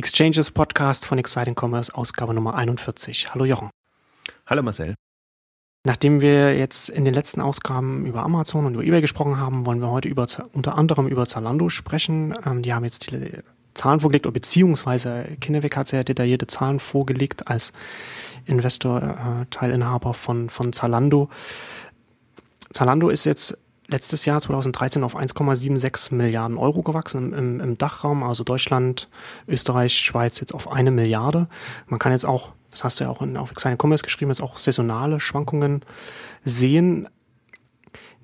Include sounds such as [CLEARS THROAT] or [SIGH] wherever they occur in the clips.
Exchanges Podcast von Exciting Commerce, Ausgabe Nummer 41. Hallo Jochen. Hallo Marcel. Nachdem wir jetzt in den letzten Ausgaben über Amazon und über eBay gesprochen haben, wollen wir heute über, unter anderem über Zalando sprechen. Ähm, die haben jetzt die Zahlen vorgelegt, oder beziehungsweise Kinnevik hat sehr detaillierte Zahlen vorgelegt als Investor, äh, Teilinhaber von, von Zalando. Zalando ist jetzt letztes Jahr 2013 auf 1,76 Milliarden Euro gewachsen im, im, im Dachraum, also Deutschland, Österreich, Schweiz jetzt auf eine Milliarde. Man kann jetzt auch, das hast du ja auch in, auf Exciting Commerce geschrieben, jetzt auch saisonale Schwankungen sehen.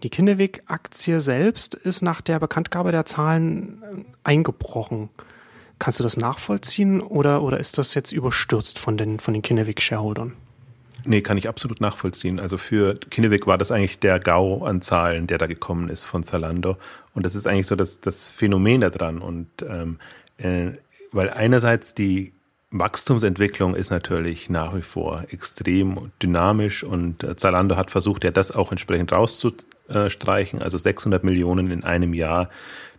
Die Kinnevik-Aktie selbst ist nach der Bekanntgabe der Zahlen äh, eingebrochen. Kannst du das nachvollziehen oder, oder ist das jetzt überstürzt von den, von den Kinnevik-Shareholdern? Nee, kann ich absolut nachvollziehen. Also für Kinnevik war das eigentlich der GAU an Zahlen, der da gekommen ist von Zalando. Und das ist eigentlich so das, das Phänomen da dran. Und ähm, äh, weil einerseits die Wachstumsentwicklung ist natürlich nach wie vor extrem dynamisch und äh, Zalando hat versucht, ja das auch entsprechend rauszustreichen, also 600 Millionen in einem Jahr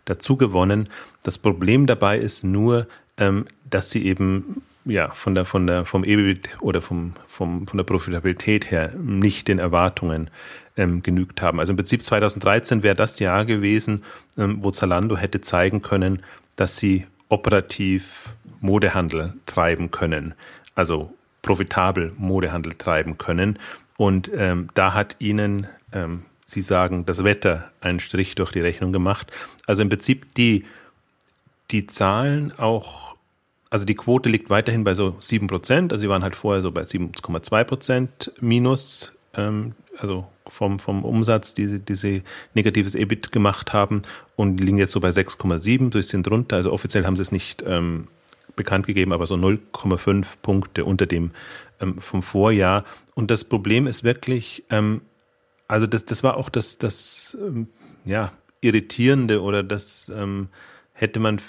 dazu gewonnen. Das Problem dabei ist nur, ähm, dass sie eben ja, von der, von der, vom EBIT oder vom, vom, von der Profitabilität her nicht den Erwartungen ähm, genügt haben. Also im Prinzip 2013 wäre das Jahr gewesen, ähm, wo Zalando hätte zeigen können, dass sie operativ Modehandel treiben können, also profitabel Modehandel treiben können. Und ähm, da hat ihnen, ähm, Sie sagen, das Wetter einen Strich durch die Rechnung gemacht. Also im Prinzip die, die Zahlen auch also die Quote liegt weiterhin bei so 7 Prozent. Also sie waren halt vorher so bei 7,2 Prozent minus, ähm, also vom, vom Umsatz, die, sie, die sie negatives EBIT gemacht haben und liegen jetzt so bei 6,7, bisschen drunter. Also offiziell haben sie es nicht ähm, bekannt gegeben, aber so 0,5 Punkte unter dem ähm, vom Vorjahr. Und das Problem ist wirklich, ähm, also das, das war auch das, das ähm, ja, Irritierende oder das ähm, hätte man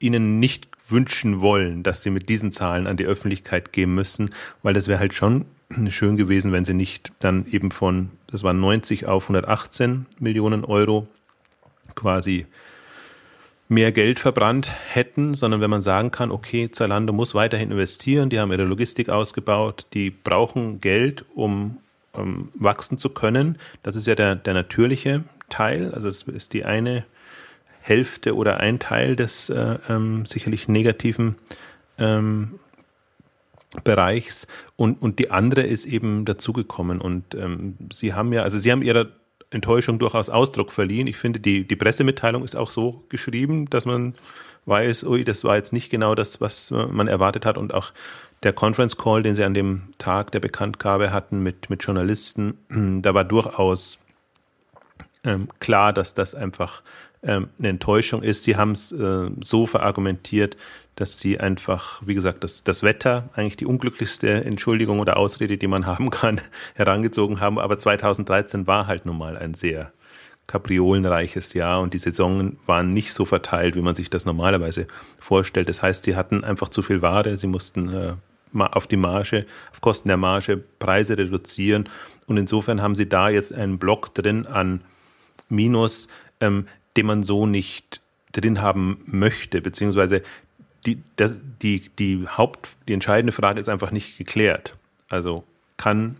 ihnen nicht wünschen wollen, dass sie mit diesen Zahlen an die Öffentlichkeit gehen müssen, weil das wäre halt schon [CLEARS THROAT] schön gewesen, wenn sie nicht dann eben von, das waren 90 auf 118 Millionen Euro quasi mehr Geld verbrannt hätten, sondern wenn man sagen kann, okay, Zalando muss weiterhin investieren, die haben ihre Logistik ausgebaut, die brauchen Geld, um, um wachsen zu können. Das ist ja der, der natürliche Teil, also es ist die eine Hälfte oder ein Teil des äh, ähm, sicherlich negativen ähm, Bereichs. Und, und die andere ist eben dazugekommen. Und ähm, sie haben ja, also sie haben ihrer Enttäuschung durchaus Ausdruck verliehen. Ich finde, die, die Pressemitteilung ist auch so geschrieben, dass man weiß, ui, das war jetzt nicht genau das, was man erwartet hat. Und auch der Conference Call, den sie an dem Tag der Bekanntgabe hatten mit, mit Journalisten, [CLEARS THROAT] da war durchaus ähm, klar, dass das einfach ähm, eine Enttäuschung ist. Sie haben es äh, so verargumentiert, dass sie einfach, wie gesagt, das, das Wetter, eigentlich die unglücklichste Entschuldigung oder Ausrede, die man [LAUGHS] haben kann, herangezogen haben. Aber 2013 war halt nun mal ein sehr kapriolenreiches Jahr und die Saisonen waren nicht so verteilt, wie man sich das normalerweise vorstellt. Das heißt, sie hatten einfach zu viel Ware, sie mussten äh, auf die Marge, auf Kosten der Marge Preise reduzieren und insofern haben sie da jetzt einen Block drin an Minus, ähm, den man so nicht drin haben möchte, beziehungsweise die, das, die, die Haupt, die entscheidende Frage ist einfach nicht geklärt. Also kann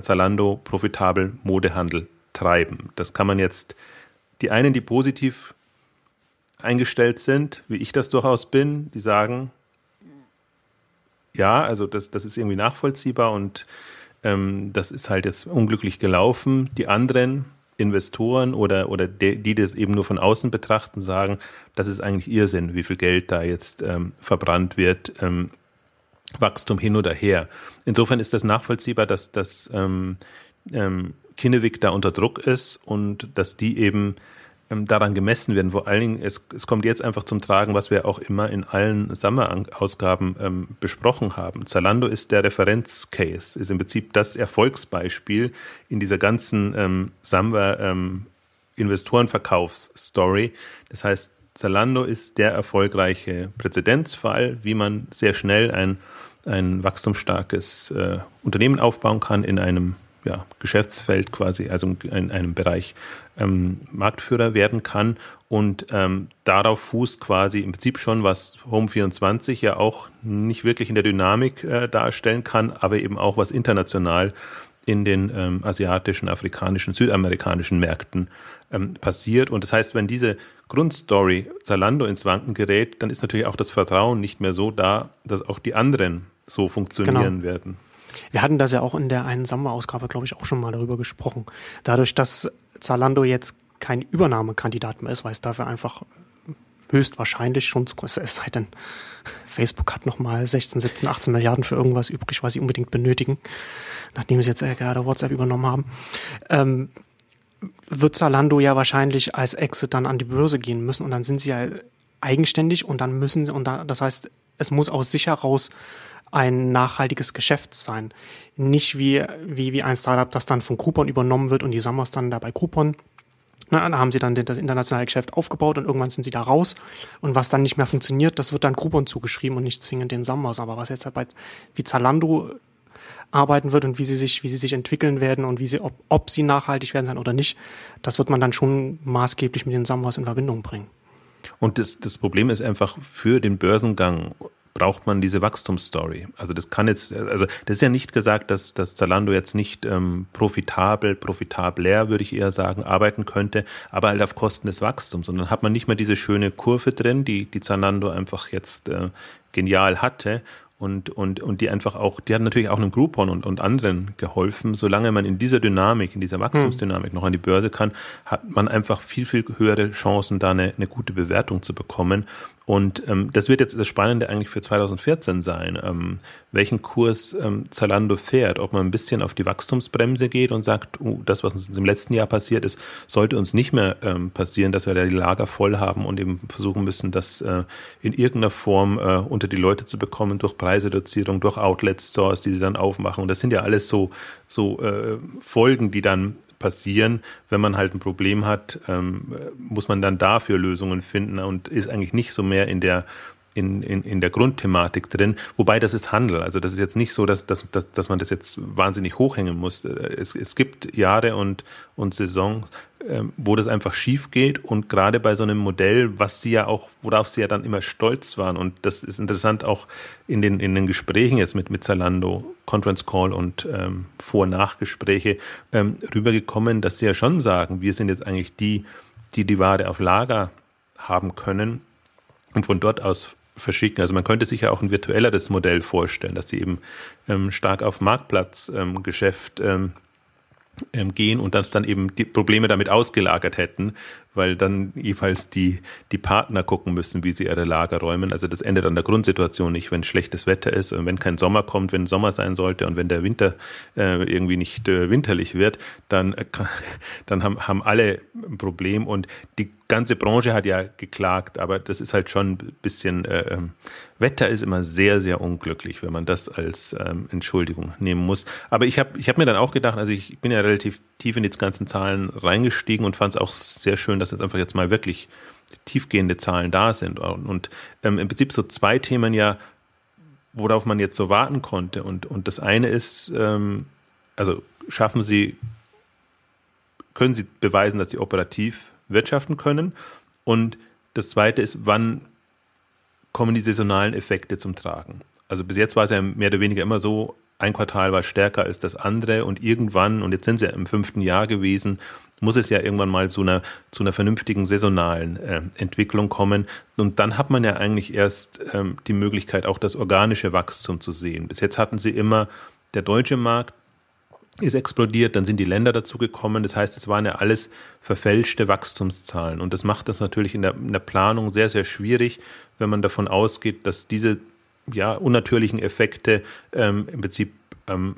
Zalando profitabel Modehandel treiben? Das kann man jetzt, die einen, die positiv eingestellt sind, wie ich das durchaus bin, die sagen, ja, also das, das ist irgendwie nachvollziehbar und ähm, das ist halt jetzt unglücklich gelaufen. Die anderen, Investoren oder, oder die, die das eben nur von außen betrachten, sagen, das ist eigentlich Irrsinn, wie viel Geld da jetzt ähm, verbrannt wird, ähm, Wachstum hin oder her. Insofern ist das nachvollziehbar, dass, dass ähm, ähm, Kinnevik da unter Druck ist und dass die eben daran gemessen werden. Vor allen Dingen, es, es kommt jetzt einfach zum Tragen, was wir auch immer in allen Sommer-Ausgaben ähm, besprochen haben. Zalando ist der Referenzcase, ist im Prinzip das Erfolgsbeispiel in dieser ganzen ähm, Samba ähm, Investorenverkaufsstory. Das heißt, Zalando ist der erfolgreiche Präzedenzfall, wie man sehr schnell ein, ein wachstumsstarkes äh, Unternehmen aufbauen kann in einem ja, Geschäftsfeld quasi, also in einem Bereich ähm, Marktführer werden kann. Und ähm, darauf fußt quasi im Prinzip schon, was Home24 ja auch nicht wirklich in der Dynamik äh, darstellen kann, aber eben auch was international in den ähm, asiatischen, afrikanischen, südamerikanischen Märkten ähm, passiert. Und das heißt, wenn diese Grundstory Zalando ins Wanken gerät, dann ist natürlich auch das Vertrauen nicht mehr so da, dass auch die anderen so funktionieren genau. werden. Wir hatten das ja auch in der einen Sommer-Ausgabe, glaube ich, auch schon mal darüber gesprochen. Dadurch, dass Zalando jetzt kein Übernahmekandidat mehr ist, weil es dafür einfach höchstwahrscheinlich schon zu groß ist, es sei denn, Facebook hat nochmal 16, 17, 18 Milliarden für irgendwas übrig, was sie unbedingt benötigen, nachdem sie jetzt gerade WhatsApp übernommen haben. Ähm, wird Zalando ja wahrscheinlich als Exit dann an die Börse gehen müssen und dann sind sie ja eigenständig und dann müssen sie, und dann, das heißt, es muss aus sich heraus ein nachhaltiges Geschäft sein. Nicht wie, wie, wie ein Startup, das dann von Coupon übernommen wird und die Summers dann da bei Coupon. Na, da haben sie dann das internationale Geschäft aufgebaut und irgendwann sind sie da raus. Und was dann nicht mehr funktioniert, das wird dann Coupon zugeschrieben und nicht zwingend den Summers. Aber was jetzt bei, wie Zalando arbeiten wird und wie sie sich, wie sie sich entwickeln werden und wie sie, ob, ob sie nachhaltig werden sein oder nicht, das wird man dann schon maßgeblich mit den Summers in Verbindung bringen. Und das, das Problem ist einfach für den Börsengang braucht man diese Wachstumsstory. Also das kann jetzt, also das ist ja nicht gesagt, dass, dass Zalando jetzt nicht ähm, profitabel, profitabler, würde ich eher sagen, arbeiten könnte, aber halt auf Kosten des Wachstums. Und dann hat man nicht mehr diese schöne Kurve drin, die, die Zalando einfach jetzt äh, genial hatte und, und, und die einfach auch, die hat natürlich auch einem Groupon und, und anderen geholfen. Solange man in dieser Dynamik, in dieser Wachstumsdynamik noch an die Börse kann, hat man einfach viel, viel höhere Chancen, da eine, eine gute Bewertung zu bekommen. Und ähm, das wird jetzt das Spannende eigentlich für 2014 sein, ähm, welchen Kurs ähm, Zalando fährt, ob man ein bisschen auf die Wachstumsbremse geht und sagt, uh, das, was uns im letzten Jahr passiert ist, sollte uns nicht mehr ähm, passieren, dass wir da die Lager voll haben und eben versuchen müssen, das äh, in irgendeiner Form äh, unter die Leute zu bekommen, durch Preisreduzierung, durch Outlet-Stores, die sie dann aufmachen. Und das sind ja alles so, so äh, Folgen, die dann passieren. Wenn man halt ein Problem hat, ähm, muss man dann dafür Lösungen finden und ist eigentlich nicht so mehr in der in, in, in der Grundthematik drin. Wobei das ist Handel. Also das ist jetzt nicht so, dass, dass, dass, dass man das jetzt wahnsinnig hochhängen muss. Es, es gibt Jahre und, und Saisons, ähm, wo das einfach schief geht und gerade bei so einem Modell, was sie ja auch, worauf sie ja dann immer stolz waren und das ist interessant auch in den, in den Gesprächen jetzt mit, mit Zalando, Conference Call und ähm, Vor-Nachgespräche ähm, rübergekommen, dass sie ja schon sagen, wir sind jetzt eigentlich die, die die Ware auf Lager haben können und von dort aus verschicken. Also man könnte sich ja auch ein virtuelleres Modell vorstellen, dass sie eben ähm, stark auf Marktplatzgeschäft ähm, ähm, ähm, gehen und das dann eben die Probleme damit ausgelagert hätten, weil dann jeweils die, die Partner gucken müssen, wie sie ihre Lager räumen. Also das endet an der Grundsituation nicht, wenn schlechtes Wetter ist und wenn kein Sommer kommt, wenn Sommer sein sollte und wenn der Winter äh, irgendwie nicht äh, winterlich wird, dann, äh, [LAUGHS] dann haben, haben alle ein Problem und die ganze Branche hat ja geklagt, aber das ist halt schon ein bisschen, äh, ähm, Wetter ist immer sehr, sehr unglücklich, wenn man das als ähm, Entschuldigung nehmen muss. Aber ich habe ich hab mir dann auch gedacht, also ich bin ja relativ tief in die ganzen Zahlen reingestiegen und fand es auch sehr schön, dass jetzt einfach jetzt mal wirklich tiefgehende Zahlen da sind. Und, und ähm, im Prinzip so zwei Themen ja, worauf man jetzt so warten konnte. Und, und das eine ist, ähm, also schaffen Sie, können Sie beweisen, dass Sie operativ wirtschaften können? Und das zweite ist, wann kommen die saisonalen Effekte zum Tragen? Also bis jetzt war es ja mehr oder weniger immer so, ein Quartal war stärker als das andere und irgendwann, und jetzt sind sie ja im fünften Jahr gewesen, muss es ja irgendwann mal zu einer, zu einer vernünftigen saisonalen äh, Entwicklung kommen. Und dann hat man ja eigentlich erst ähm, die Möglichkeit, auch das organische Wachstum zu sehen. Bis jetzt hatten sie immer, der deutsche Markt ist explodiert, dann sind die Länder dazu gekommen. Das heißt, es waren ja alles verfälschte Wachstumszahlen. Und das macht das natürlich in der, in der Planung sehr, sehr schwierig, wenn man davon ausgeht, dass diese ja, unnatürlichen Effekte ähm, im Prinzip ähm,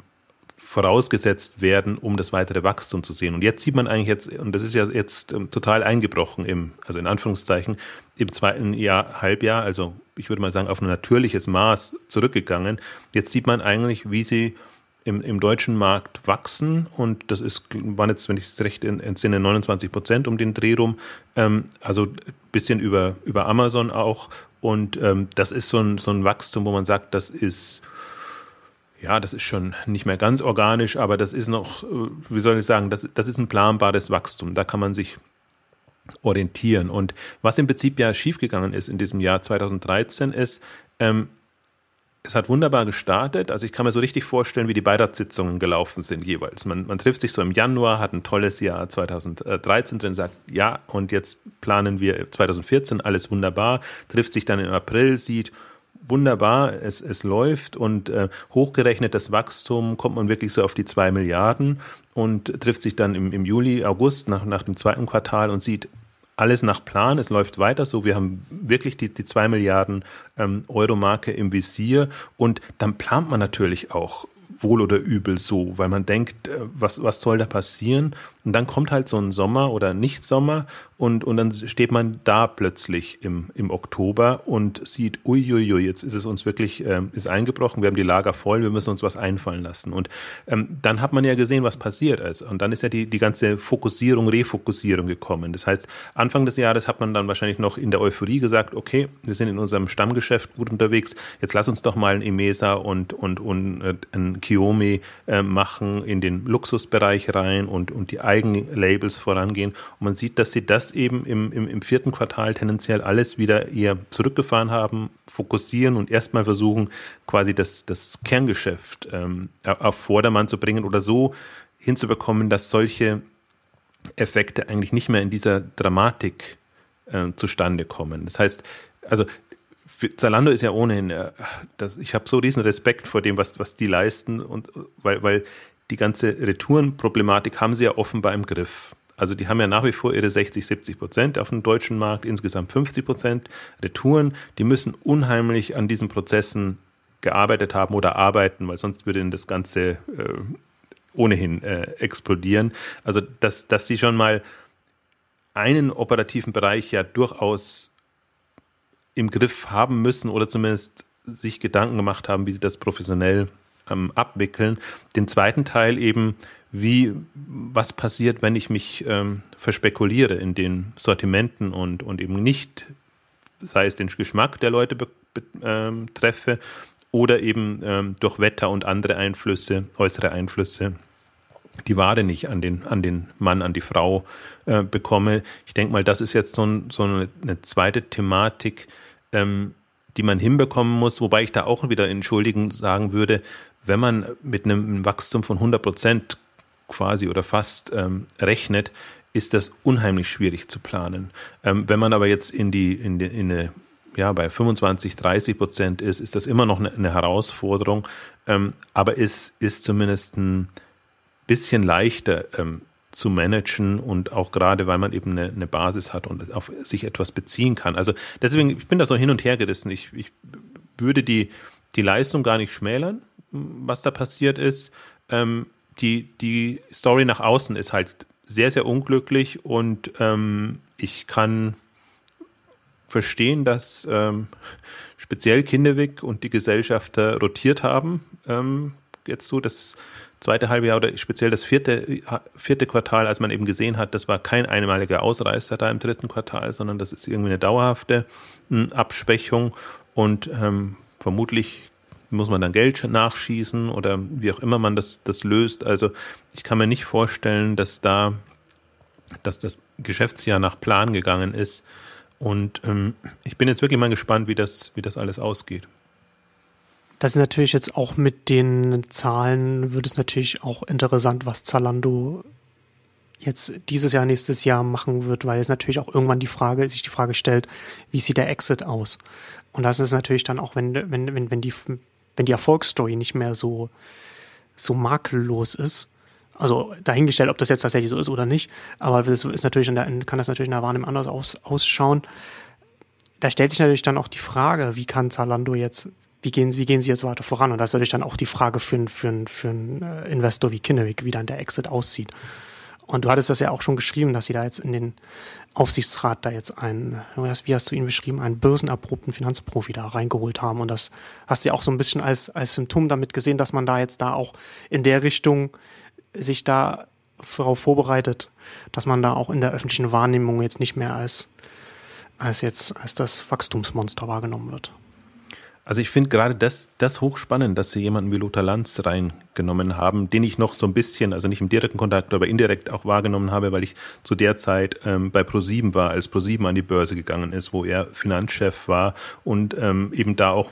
vorausgesetzt werden, um das weitere Wachstum zu sehen. Und jetzt sieht man eigentlich jetzt, und das ist ja jetzt ähm, total eingebrochen im, also in Anführungszeichen, im zweiten Jahr, Halbjahr, also ich würde mal sagen, auf ein natürliches Maß zurückgegangen. Jetzt sieht man eigentlich, wie sie im, im deutschen Markt wachsen und das ist, waren jetzt, wenn ich es recht entsinne, 29 Prozent um den Dreh rum, ähm, also bisschen über, über Amazon auch und ähm, das ist so ein, so ein Wachstum, wo man sagt, das ist ja, das ist schon nicht mehr ganz organisch, aber das ist noch, äh, wie soll ich sagen, das, das ist ein planbares Wachstum. Da kann man sich orientieren. Und was im Prinzip ja schiefgegangen ist in diesem Jahr 2013 ist, ähm, es hat wunderbar gestartet. Also ich kann mir so richtig vorstellen, wie die Beiratssitzungen gelaufen sind jeweils. Man, man trifft sich so im Januar, hat ein tolles Jahr 2013 drin, sagt, ja, und jetzt planen wir 2014, alles wunderbar, trifft sich dann im April, sieht, wunderbar, es, es läuft und äh, hochgerechnet das Wachstum kommt man wirklich so auf die zwei Milliarden und trifft sich dann im, im Juli, August nach, nach dem zweiten Quartal und sieht, alles nach Plan, es läuft weiter so, wir haben wirklich die, die zwei Milliarden ähm, Euro Marke im Visier und dann plant man natürlich auch wohl oder übel so, weil man denkt, äh, was, was soll da passieren? Und dann kommt halt so ein Sommer oder Nicht-Sommer und, und dann steht man da plötzlich im, im Oktober und sieht, uiuiui, jetzt ist es uns wirklich, ähm, ist eingebrochen, wir haben die Lager voll, wir müssen uns was einfallen lassen. Und ähm, dann hat man ja gesehen, was passiert ist. Und dann ist ja die, die ganze Fokussierung, Refokussierung gekommen. Das heißt, Anfang des Jahres hat man dann wahrscheinlich noch in der Euphorie gesagt, okay, wir sind in unserem Stammgeschäft gut unterwegs, jetzt lass uns doch mal ein Emesa und, und, und äh, ein Kiyomi äh, machen, in den Luxusbereich rein und, und die Eigenlabels vorangehen. Und man sieht, dass sie das eben im, im, im vierten Quartal tendenziell alles wieder eher zurückgefahren haben, fokussieren und erstmal versuchen, quasi das, das Kerngeschäft ähm, auf Vordermann zu bringen oder so hinzubekommen, dass solche Effekte eigentlich nicht mehr in dieser Dramatik äh, zustande kommen. Das heißt, also Zalando ist ja ohnehin, äh, das, ich habe so riesen Respekt vor dem, was, was die leisten und weil, weil die ganze Retourenproblematik haben sie ja offenbar im Griff. Also die haben ja nach wie vor ihre 60, 70 Prozent auf dem deutschen Markt, insgesamt 50 Prozent Retouren. Die müssen unheimlich an diesen Prozessen gearbeitet haben oder arbeiten, weil sonst würde ihnen das Ganze äh, ohnehin äh, explodieren. Also dass, dass sie schon mal einen operativen Bereich ja durchaus im Griff haben müssen oder zumindest sich Gedanken gemacht haben, wie sie das professionell ähm, abwickeln. Den zweiten Teil eben wie, was passiert, wenn ich mich ähm, verspekuliere in den Sortimenten und, und eben nicht, sei es den Geschmack der Leute be, be, ähm, treffe oder eben ähm, durch Wetter und andere Einflüsse, äußere Einflüsse, die Ware nicht an den, an den Mann, an die Frau äh, bekomme. Ich denke mal, das ist jetzt so, ein, so eine, zweite Thematik, ähm, die man hinbekommen muss, wobei ich da auch wieder entschuldigen sagen würde, wenn man mit einem Wachstum von 100 Prozent quasi oder fast ähm, rechnet, ist das unheimlich schwierig zu planen. Ähm, wenn man aber jetzt in die, in die, in eine, ja, bei 25, 30 Prozent ist, ist das immer noch eine, eine Herausforderung. Ähm, aber es ist zumindest ein bisschen leichter ähm, zu managen und auch gerade, weil man eben eine, eine, Basis hat und auf sich etwas beziehen kann. Also deswegen, ich bin da so hin und her gerissen. Ich, ich würde die, die Leistung gar nicht schmälern, was da passiert ist. Ähm, die, die Story nach außen ist halt sehr, sehr unglücklich und ähm, ich kann verstehen, dass ähm, speziell Kinderweg und die Gesellschafter rotiert haben. Ähm, jetzt so das zweite halbe Jahr oder speziell das vierte, vierte Quartal, als man eben gesehen hat, das war kein einmaliger Ausreißer da im dritten Quartal, sondern das ist irgendwie eine dauerhafte hm, Abschwächung und ähm, vermutlich muss man dann Geld nachschießen oder wie auch immer man das, das löst. Also ich kann mir nicht vorstellen, dass da, dass das Geschäftsjahr nach Plan gegangen ist. Und ähm, ich bin jetzt wirklich mal gespannt, wie das, wie das alles ausgeht. Das ist natürlich jetzt auch mit den Zahlen, wird es natürlich auch interessant, was Zalando jetzt dieses Jahr, nächstes Jahr machen wird, weil es natürlich auch irgendwann die Frage, sich die Frage stellt, wie sieht der Exit aus? Und das ist natürlich dann auch, wenn, wenn, wenn, wenn die wenn die Erfolgsstory nicht mehr so, so makellos ist. Also dahingestellt, ob das jetzt tatsächlich so ist oder nicht, aber das ist natürlich kann das natürlich in der Wahrnehmung anders aus, ausschauen. Da stellt sich natürlich dann auch die Frage, wie kann Zalando jetzt, wie gehen, wie gehen sie jetzt weiter voran? Und das ist natürlich dann auch die Frage für, für, für einen äh, Investor wie Kinnevik, wie dann der Exit aussieht. Und du hattest das ja auch schon geschrieben, dass sie da jetzt in den Aufsichtsrat da jetzt einen, wie hast du ihn beschrieben, einen börsenerprobten Finanzprofi da reingeholt haben. Und das hast du ja auch so ein bisschen als, als Symptom damit gesehen, dass man da jetzt da auch in der Richtung sich da darauf vorbereitet, dass man da auch in der öffentlichen Wahrnehmung jetzt nicht mehr als, als jetzt, als das Wachstumsmonster wahrgenommen wird. Also ich finde gerade das, das hochspannend, dass sie jemanden wie Lothar Lanz reingenommen haben, den ich noch so ein bisschen, also nicht im direkten Kontakt, aber indirekt auch wahrgenommen habe, weil ich zu der Zeit ähm, bei ProSieben war, als ProSieben an die Börse gegangen ist, wo er Finanzchef war und ähm, eben da auch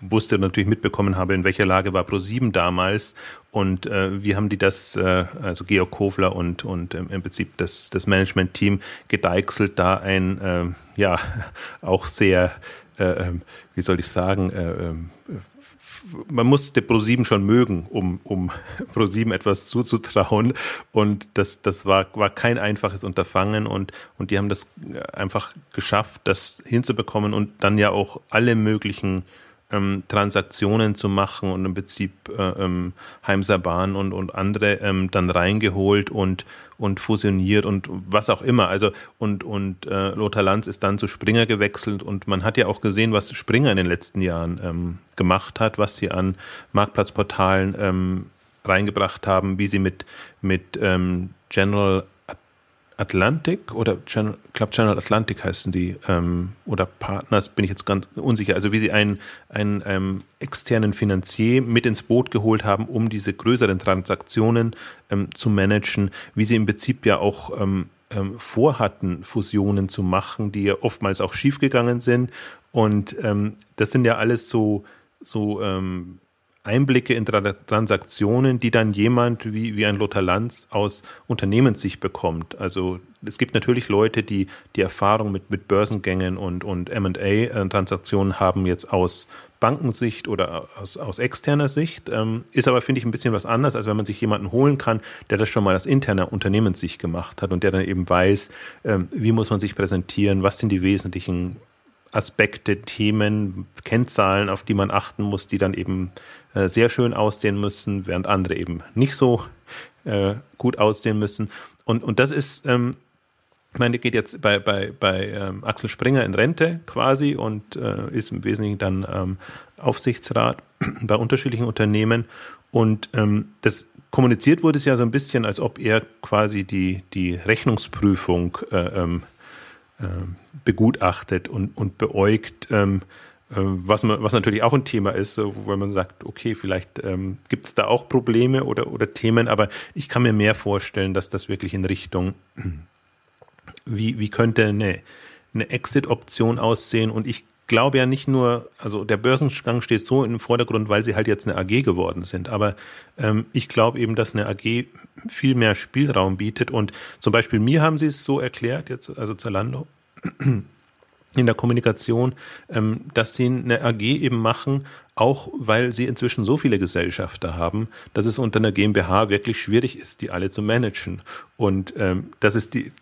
wusste natürlich mitbekommen habe, in welcher Lage war ProSieben damals und äh, wie haben die das, äh, also Georg Kofler und, und ähm, im Prinzip das, das Management-Team gedeichselt, da ein, äh, ja, [LAUGHS] auch sehr äh, ähm, wie soll ich sagen, äh, ähm, man musste ProSieben schon mögen, um, um [LAUGHS] ProSieben etwas zuzutrauen. Und das, das war, war kein einfaches Unterfangen und, und die haben das einfach geschafft, das hinzubekommen und dann ja auch alle möglichen ähm, Transaktionen zu machen und im Prinzip äh, ähm, Heimser Bahn und, und andere ähm, dann reingeholt und, und fusioniert und was auch immer. Also und, und äh, Lothar Lanz ist dann zu Springer gewechselt und man hat ja auch gesehen, was Springer in den letzten Jahren ähm, gemacht hat, was sie an Marktplatzportalen ähm, reingebracht haben, wie sie mit, mit ähm, General Atlantic oder Channel, Club Channel Atlantic heißen die ähm, oder Partners, bin ich jetzt ganz unsicher. Also wie sie einen, einen ähm, externen Finanzier mit ins Boot geholt haben, um diese größeren Transaktionen ähm, zu managen, wie sie im Prinzip ja auch ähm, ähm, vorhatten, Fusionen zu machen, die ja oftmals auch schiefgegangen sind. Und ähm, das sind ja alles so, so ähm, Einblicke in Transaktionen, die dann jemand wie, wie ein Lothar Lanz aus Unternehmenssicht bekommt. Also es gibt natürlich Leute, die die Erfahrung mit, mit Börsengängen und, und M&A-Transaktionen haben jetzt aus Bankensicht oder aus, aus externer Sicht. Ähm, ist aber, finde ich, ein bisschen was anderes, als wenn man sich jemanden holen kann, der das schon mal aus interner Unternehmenssicht gemacht hat und der dann eben weiß, ähm, wie muss man sich präsentieren, was sind die wesentlichen Aspekte, Themen, Kennzahlen, auf die man achten muss, die dann eben äh, sehr schön aussehen müssen, während andere eben nicht so äh, gut aussehen müssen. Und, und das ist, ähm, ich meine, geht jetzt bei, bei, bei ähm, Axel Springer in Rente quasi und äh, ist im Wesentlichen dann ähm, Aufsichtsrat [CLEARS THROAT] bei unterschiedlichen Unternehmen. Und ähm, das kommuniziert wurde es ja so ein bisschen, als ob er quasi die, die Rechnungsprüfung äh, ähm, äh, begutachtet und, und beäugt. Ähm, äh, was, man, was natürlich auch ein Thema ist, wo man sagt, okay, vielleicht ähm, gibt es da auch Probleme oder, oder Themen, aber ich kann mir mehr vorstellen, dass das wirklich in Richtung, wie, wie könnte eine, eine Exit-Option aussehen und ich glaube ja nicht nur, also der Börsengang steht so im Vordergrund, weil sie halt jetzt eine AG geworden sind, aber ähm, ich glaube eben, dass eine AG viel mehr Spielraum bietet und zum Beispiel mir haben sie es so erklärt, jetzt also Zalando, [CLEARS THROAT] in der Kommunikation, ähm, dass sie eine AG eben machen, auch weil sie inzwischen so viele Gesellschafter haben, dass es unter einer GmbH wirklich schwierig ist, die alle zu managen. Und ähm, das ist die,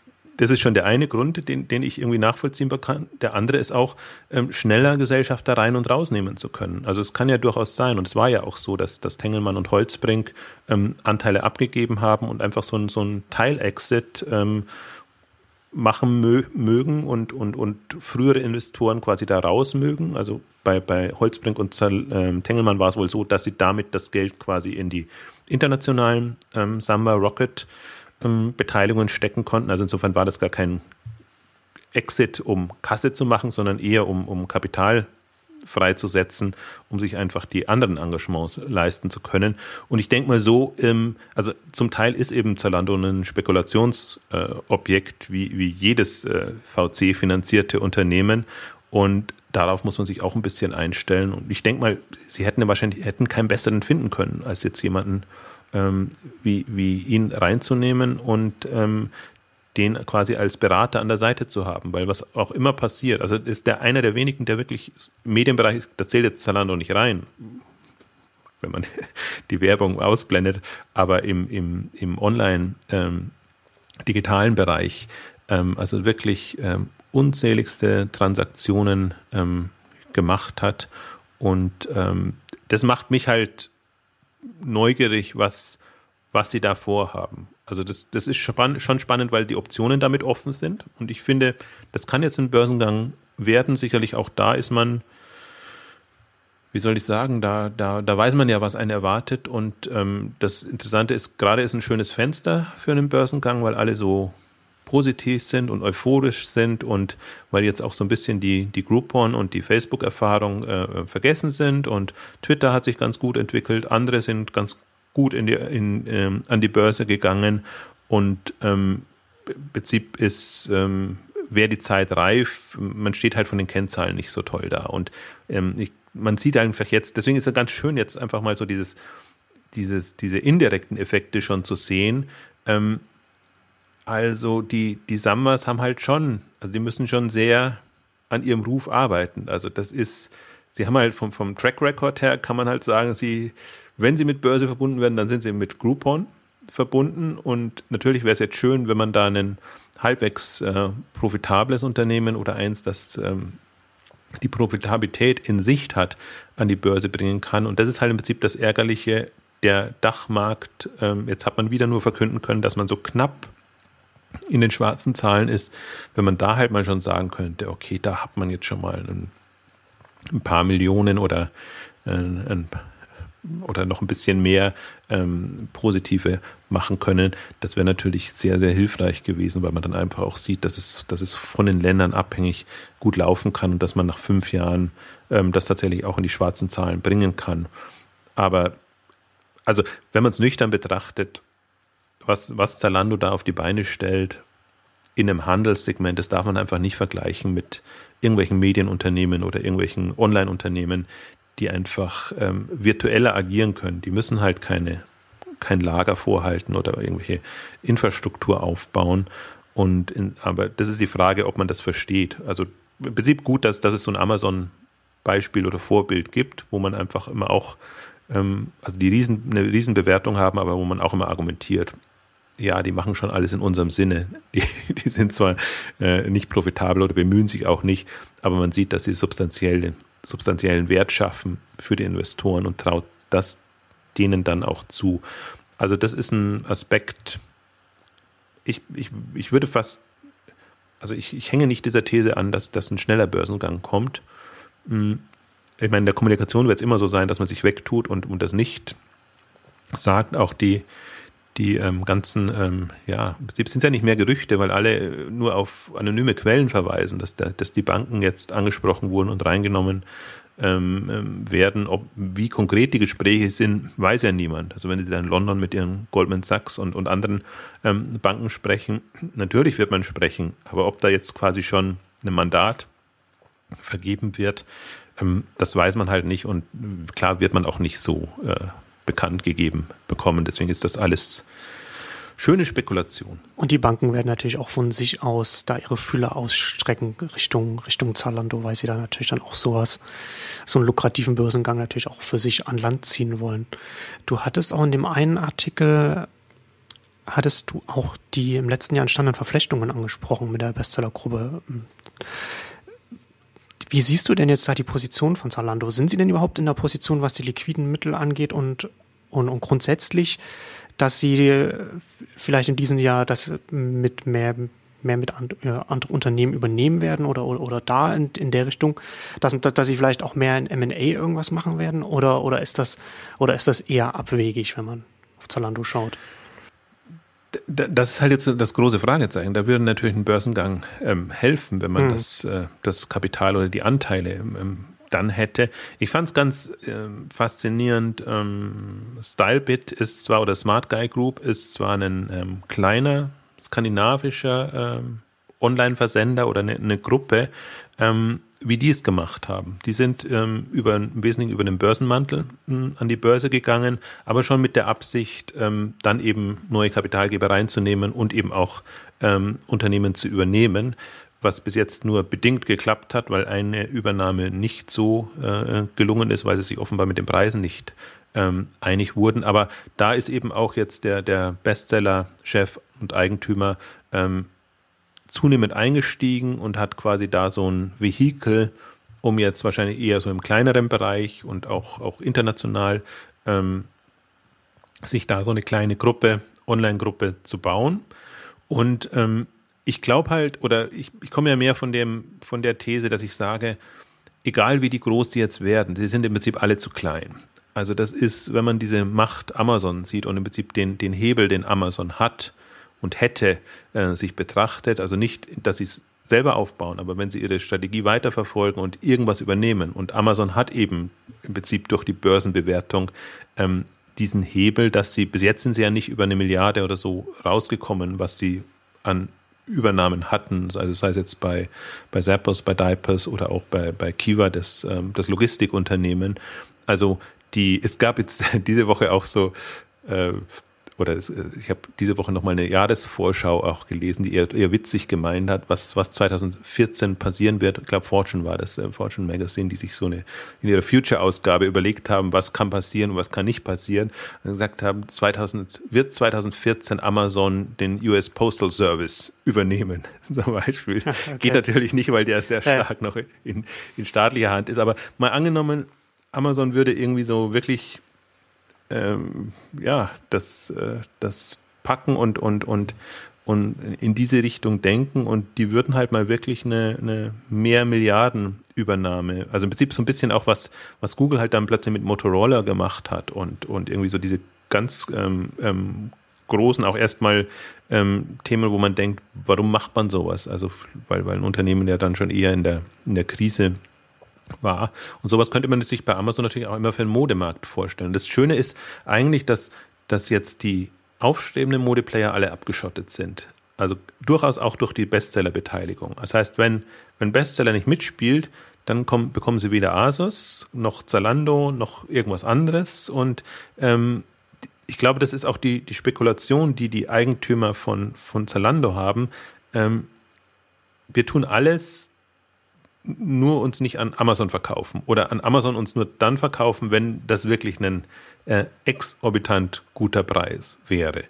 das ist schon der eine Grund, den, den ich irgendwie nachvollziehen kann. Der andere ist auch, ähm, schneller Gesellschafter rein und rausnehmen zu können. Also es kann ja durchaus sein, und es war ja auch so, dass, dass Tengelmann und Holzbrink ähm, Anteile abgegeben haben und einfach so ein, so ein Teilexit ähm, machen mö mögen und, und, und frühere Investoren quasi da raus mögen. Also bei, bei Holzbrink und ähm, Tengelmann war es wohl so, dass sie damit das Geld quasi in die internationalen ähm, Samba Rocket ähm, Beteiligungen stecken konnten. Also insofern war das gar kein Exit, um Kasse zu machen, sondern eher um, um Kapital freizusetzen, um sich einfach die anderen Engagements leisten zu können. Und ich denke mal so, ähm, also zum Teil ist eben Zalando ein Spekulationsobjekt äh, wie, wie jedes äh, VC-finanzierte Unternehmen. Und darauf muss man sich auch ein bisschen einstellen. Und ich denke mal, sie hätten wahrscheinlich hätten keinen besseren finden können, als jetzt jemanden ähm, wie, wie ihn reinzunehmen und ähm, den quasi als Berater an der Seite zu haben, weil was auch immer passiert, also ist der einer der wenigen, der wirklich im Medienbereich, da zählt jetzt Zalando nicht rein, wenn man [LAUGHS] die Werbung ausblendet, aber im, im, im online ähm, digitalen Bereich, ähm, also wirklich ähm, unzähligste Transaktionen ähm, gemacht hat und ähm, das macht mich halt neugierig, was, was sie da vorhaben. Also das, das ist schon spannend, weil die Optionen damit offen sind. Und ich finde, das kann jetzt ein Börsengang werden. Sicherlich auch da ist man, wie soll ich sagen, da, da, da weiß man ja, was einen erwartet. Und ähm, das Interessante ist, gerade ist ein schönes Fenster für einen Börsengang, weil alle so positiv sind und euphorisch sind und weil jetzt auch so ein bisschen die, die Groupon und die Facebook-Erfahrung äh, vergessen sind und Twitter hat sich ganz gut entwickelt, andere sind ganz gut in die, in, ähm, an die Börse gegangen und ähm, im Prinzip ist, ähm, wäre die Zeit reif, man steht halt von den Kennzahlen nicht so toll da und ähm, ich, man sieht einfach jetzt, deswegen ist es ganz schön jetzt einfach mal so dieses, dieses, diese indirekten Effekte schon zu sehen, ähm, also die, die Summers haben halt schon, also die müssen schon sehr an ihrem Ruf arbeiten. Also das ist, sie haben halt vom, vom Track Record her, kann man halt sagen, sie, wenn sie mit Börse verbunden werden, dann sind sie mit Groupon verbunden. Und natürlich wäre es jetzt schön, wenn man da ein halbwegs äh, profitables Unternehmen oder eins, das ähm, die Profitabilität in Sicht hat, an die Börse bringen kann. Und das ist halt im Prinzip das Ärgerliche. Der Dachmarkt, ähm, jetzt hat man wieder nur verkünden können, dass man so knapp in den schwarzen Zahlen ist, wenn man da halt mal schon sagen könnte, okay, da hat man jetzt schon mal ein, ein paar Millionen oder, äh, ein, oder noch ein bisschen mehr ähm, positive machen können. Das wäre natürlich sehr, sehr hilfreich gewesen, weil man dann einfach auch sieht, dass es, dass es von den Ländern abhängig gut laufen kann und dass man nach fünf Jahren ähm, das tatsächlich auch in die schwarzen Zahlen bringen kann. Aber also, wenn man es nüchtern betrachtet, was, was Zalando da auf die Beine stellt in einem Handelssegment, das darf man einfach nicht vergleichen mit irgendwelchen Medienunternehmen oder irgendwelchen Online-Unternehmen, die einfach ähm, virtueller agieren können. Die müssen halt keine, kein Lager vorhalten oder irgendwelche Infrastruktur aufbauen. Und in, aber das ist die Frage, ob man das versteht. Also im Prinzip gut, dass, dass es so ein Amazon-Beispiel oder Vorbild gibt, wo man einfach immer auch, ähm, also die riesen, eine Riesenbewertung haben, aber wo man auch immer argumentiert ja, die machen schon alles in unserem Sinne. [LAUGHS] Die, die sind zwar äh, nicht profitabel oder bemühen sich auch nicht, aber man sieht, dass sie substanziellen, substanziellen Wert schaffen für die Investoren und traut das denen dann auch zu. Also das ist ein Aspekt, ich, ich, ich würde fast, also ich, ich hänge nicht dieser These an, dass, dass ein schneller Börsengang kommt. Hm, ich meine, in der Kommunikation wird es immer so sein, dass man sich wegtut und, und das nicht sagt. Auch die, die ähm, ganzen, ähm, ja, es sind ja nicht mehr Gerüchte, weil alle nur auf anonyme Quellen verweisen, dass, der, dass die Banken jetzt angesprochen wurden und reingenommen ähm, ähm, werden. Ob, wie konkret die Gespräche sind, weiß ja niemand. Also wenn sie dann in London mit ihren Goldman Sachs und, und anderen ähm, Banken sprechen, natürlich wird man sprechen, aber ob da jetzt quasi schon ein Mandat vergeben wird, ähm, das weiß man halt nicht und klar wird man auch nicht so äh, bekannt gegeben bekommen. Deswegen ist das alles schöne Spekulation. Und die Banken werden natürlich auch von sich aus da ihre Fühler ausstrecken Richtung, Richtung Zalando, weil sie da natürlich dann auch sowas, so einen lukrativen Börsengang natürlich auch für sich an Land ziehen wollen. Du hattest auch in dem einen Artikel hattest du auch die im letzten Jahr entstandenen Verflechtungen angesprochen mit der Bestsellergruppe. Wie siehst du denn jetzt da die Position von Zalando? Sind sie denn überhaupt in der Position, was die liquiden Mittel angeht und, und, und grundsätzlich, dass sie vielleicht in diesem Jahr das mit mehr, mehr mit anderen Unternehmen übernehmen werden oder, oder, oder da in, in der Richtung, dass, dass sie vielleicht auch mehr in M&A irgendwas machen werden oder, oder ist das, oder ist das eher abwegig, wenn man auf Zalando schaut? Das ist halt jetzt das große Fragezeichen. Da würde natürlich ein Börsengang ähm, helfen, wenn man mhm. das, äh, das Kapital oder die Anteile ähm, dann hätte. Ich fand es ganz ähm, faszinierend. Ähm, Stylebit ist zwar, oder Smart Guy Group ist zwar ein ähm, kleiner skandinavischer ähm, Online-Versender oder eine, eine Gruppe, ähm, wie die es gemacht haben. Die sind ähm, über, im Wesentlichen über den Börsenmantel ähm, an die Börse gegangen, aber schon mit der Absicht, ähm, dann eben neue Kapitalgeber reinzunehmen und eben auch ähm, Unternehmen zu übernehmen, was bis jetzt nur bedingt geklappt hat, weil eine Übernahme nicht so äh, gelungen ist, weil sie sich offenbar mit den Preisen nicht ähm, einig wurden. Aber da ist eben auch jetzt der, der Bestseller-Chef und Eigentümer ähm, zunehmend eingestiegen und hat quasi da so ein Vehikel, um jetzt wahrscheinlich eher so im kleineren Bereich und auch, auch international ähm, sich da so eine kleine Gruppe, Online-Gruppe zu bauen. Und ähm, ich glaube halt, oder ich, ich komme ja mehr von dem, von der These, dass ich sage, egal wie die groß die jetzt werden, sie sind im Prinzip alle zu klein. Also das ist, wenn man diese Macht Amazon sieht und im Prinzip den, den Hebel, den Amazon hat, und hätte äh, sich betrachtet. Also nicht, dass sie es selber aufbauen, aber wenn sie ihre Strategie weiterverfolgen und irgendwas übernehmen. Und Amazon hat eben im Prinzip durch die Börsenbewertung ähm, diesen Hebel, dass sie, bis jetzt sind sie ja nicht über eine Milliarde oder so rausgekommen, was sie an Übernahmen hatten, also sei es jetzt bei, bei Zappos, bei Diapers oder auch bei, bei Kiva, das, ähm, das Logistikunternehmen. Also die, es gab jetzt [LAUGHS] diese Woche auch so äh, oder es, ich habe diese Woche nochmal eine Jahresvorschau auch gelesen, die eher, eher witzig gemeint hat, was, was 2014 passieren wird. Ich glaube, Fortune war das, äh, Fortune Magazine, die sich so eine in ihrer Future-Ausgabe überlegt haben, was kann passieren und was kann nicht passieren. Und gesagt haben, 2000, wird 2014 Amazon den US Postal Service übernehmen, [LAUGHS] zum Beispiel. [LAUGHS] Okay. Geht natürlich nicht, weil der sehr stark ja. noch in, in staatlicher Hand ist. Aber mal angenommen, Amazon würde irgendwie so wirklich ähm, ja, das, äh, das packen und, und, und, und in diese Richtung denken und die würden halt mal wirklich eine, eine mehr Milliardenübernahme, also im Prinzip so ein bisschen auch was, was Google halt dann plötzlich mit Motorola gemacht hat und, und irgendwie so diese ganz ähm, ähm, großen auch erstmal ähm, Themen, wo man denkt, warum macht man sowas? Also weil, weil ein Unternehmen ja dann schon eher in der, in der Krise war. Und sowas könnte man sich bei Amazon natürlich auch immer für den Modemarkt vorstellen. Das Schöne ist eigentlich, dass, dass jetzt die aufstrebenden Modeplayer alle abgeschottet sind. Also durchaus auch durch die Bestsellerbeteiligung. Das heißt, wenn, wenn Bestseller nicht mitspielt, dann kommen, bekommen sie weder Asos, noch Zalando, noch irgendwas anderes. Und ähm, ich glaube, das ist auch die, die Spekulation, die die Eigentümer von, von Zalando haben. Ähm, wir tun alles, nur uns nicht an Amazon verkaufen oder an Amazon uns nur dann verkaufen, wenn das wirklich ein äh, exorbitant guter Preis wäre.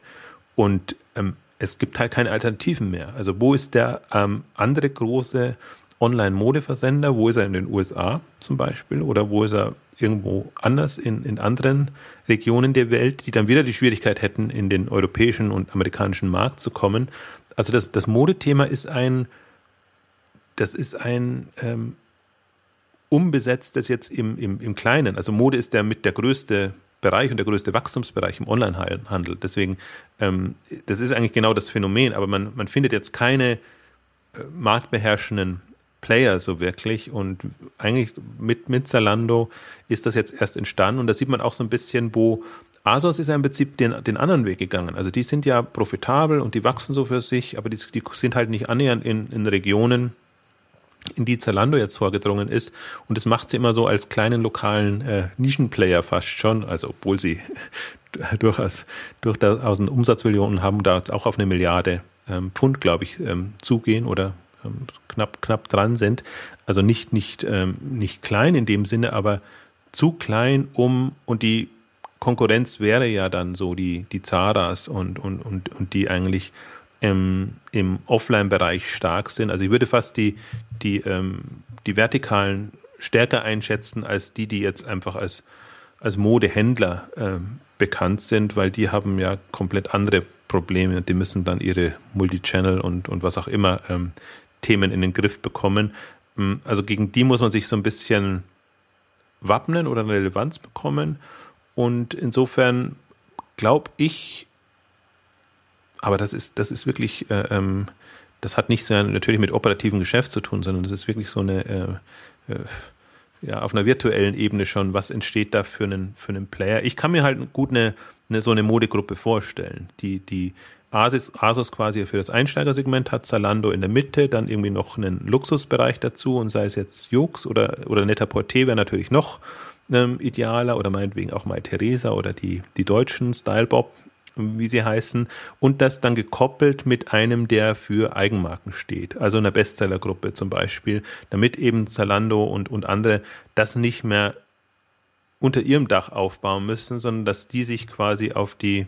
Und ähm, es gibt halt keine Alternativen mehr. Also wo ist der ähm, andere große Online-Modeversender? Wo ist er in den USA zum Beispiel? Oder wo ist er irgendwo anders in, in anderen Regionen der Welt, die dann wieder die Schwierigkeit hätten, in den europäischen und amerikanischen Markt zu kommen? Also das, das Modethema ist ein das ist ein ähm, umbesetztes jetzt im, im, im Kleinen. Also Mode ist der mit der größte Bereich und der größte Wachstumsbereich im Onlinehandel. Deswegen, ähm, das ist eigentlich genau das Phänomen, aber man, man findet jetzt keine äh, marktbeherrschenden Player so wirklich und eigentlich mit, mit Zalando ist das jetzt erst entstanden und da sieht man auch so ein bisschen, wo Asos ist ja im Prinzip den, den anderen Weg gegangen. Also die sind ja profitabel und die wachsen so für sich, aber die, die sind halt nicht annähernd in, in Regionen, in die Zalando jetzt vorgedrungen ist. Und das macht sie immer so als kleinen lokalen äh, Nischenplayer fast schon. Also obwohl sie [LAUGHS] durchaus, durchaus einen Umsatzmillionen haben, da auch auf eine Milliarde ähm, Pfund, glaube ich, ähm, zugehen oder ähm, knapp, knapp dran sind. Also nicht, nicht, ähm, nicht klein in dem Sinne, aber zu klein, um, und die Konkurrenz wäre ja dann so die, die Zaras und, und, und, und die eigentlich im, im Offline-Bereich stark sind. Also ich würde fast die, die, ähm, die Vertikalen stärker einschätzen als die, die jetzt einfach als, als Modehändler ähm, bekannt sind, weil die haben ja komplett andere Probleme. Die müssen dann ihre Multichannel und, und was auch immer ähm, Themen in den Griff bekommen. Ähm, also gegen die muss man sich so ein bisschen wappnen oder eine Relevanz bekommen. Und insofern glaube ich, aber das ist, das ist wirklich, äh, ähm, das hat nichts natürlich mit operativen Geschäft zu tun, sondern das ist wirklich so eine, äh, äh, ja, auf einer virtuellen Ebene schon, was entsteht da für einen, für einen Player. Ich kann mir halt gut eine, eine so eine Modegruppe vorstellen, die, die Asus, Asus quasi für das Einsteigersegment hat, Zalando in der Mitte, dann irgendwie noch einen Luxusbereich dazu und sei es jetzt Jux oder, oder Net-a-Porter wäre natürlich noch ähm, idealer oder meinetwegen auch mal Theresa oder die, die deutschen Stylebob wie sie heißen, und das dann gekoppelt mit einem, der für Eigenmarken steht, also einer Bestsellergruppe zum Beispiel, damit eben Zalando und, und andere das nicht mehr unter ihrem Dach aufbauen müssen, sondern dass die sich quasi auf die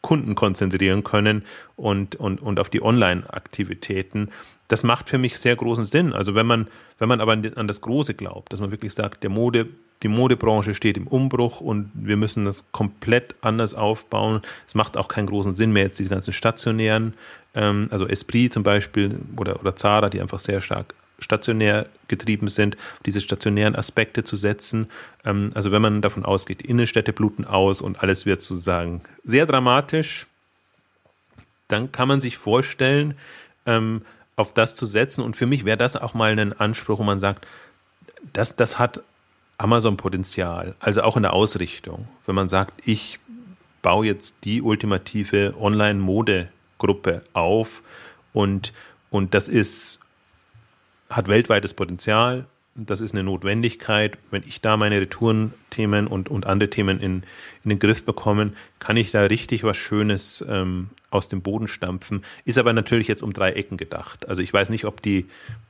Kunden konzentrieren können und, und, und auf die Online-Aktivitäten. Das macht für mich sehr großen Sinn. Also wenn man, wenn man aber an das Große glaubt, dass man wirklich sagt, der Mode die Modebranche steht im Umbruch und wir müssen das komplett anders aufbauen. Es macht auch keinen großen Sinn mehr, jetzt die ganzen stationären, ähm, also Esprit zum Beispiel oder, oder Zara, die einfach sehr stark stationär getrieben sind, diese stationären Aspekte zu setzen. Ähm, also wenn man davon ausgeht, Innenstädte bluten aus und alles wird sozusagen sehr dramatisch, dann kann man sich vorstellen, ähm, auf das zu setzen. Und für mich wäre das auch mal ein Anspruch, wo man sagt, das, das hat Amazon-Potenzial, also auch in der Ausrichtung. Wenn man sagt, ich baue jetzt die ultimative Online-Mode-Gruppe auf und, und das ist, hat weltweites Potenzial, das ist eine Notwendigkeit. Wenn ich da meine Retourenthemen und, und andere Themen in, in den Griff bekomme, kann ich da richtig was Schönes ähm, aus dem Boden stampfen. Ist aber natürlich jetzt um drei Ecken gedacht. Also ich weiß nicht, ob die,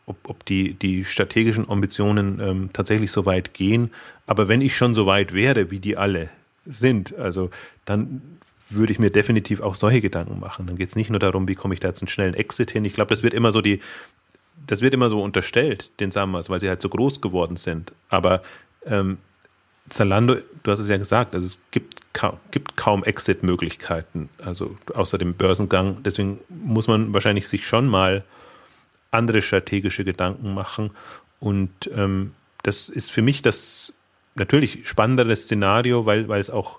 ob, ob die, die strategischen Ambitionen ähm, tatsächlich so weit gehen. Aber wenn ich schon so weit wäre, wie die alle sind, also dann würde ich mir definitiv auch solche Gedanken machen. Dann geht es nicht nur darum, wie komme ich da jetzt einen schnellen Exit hin. Ich glaube, das wird immer so die, das wird immer so unterstellt, den Sammers, weil sie halt so groß geworden sind. Aber ähm, Zalando, du hast es ja gesagt, also es gibt, kaum, gibt kaum Exit-Möglichkeiten, also außer dem Börsengang. Deswegen muss man wahrscheinlich sich schon mal andere strategische Gedanken machen. Und ähm, das ist für mich das natürlich spannendere Szenario, weil, weil es auch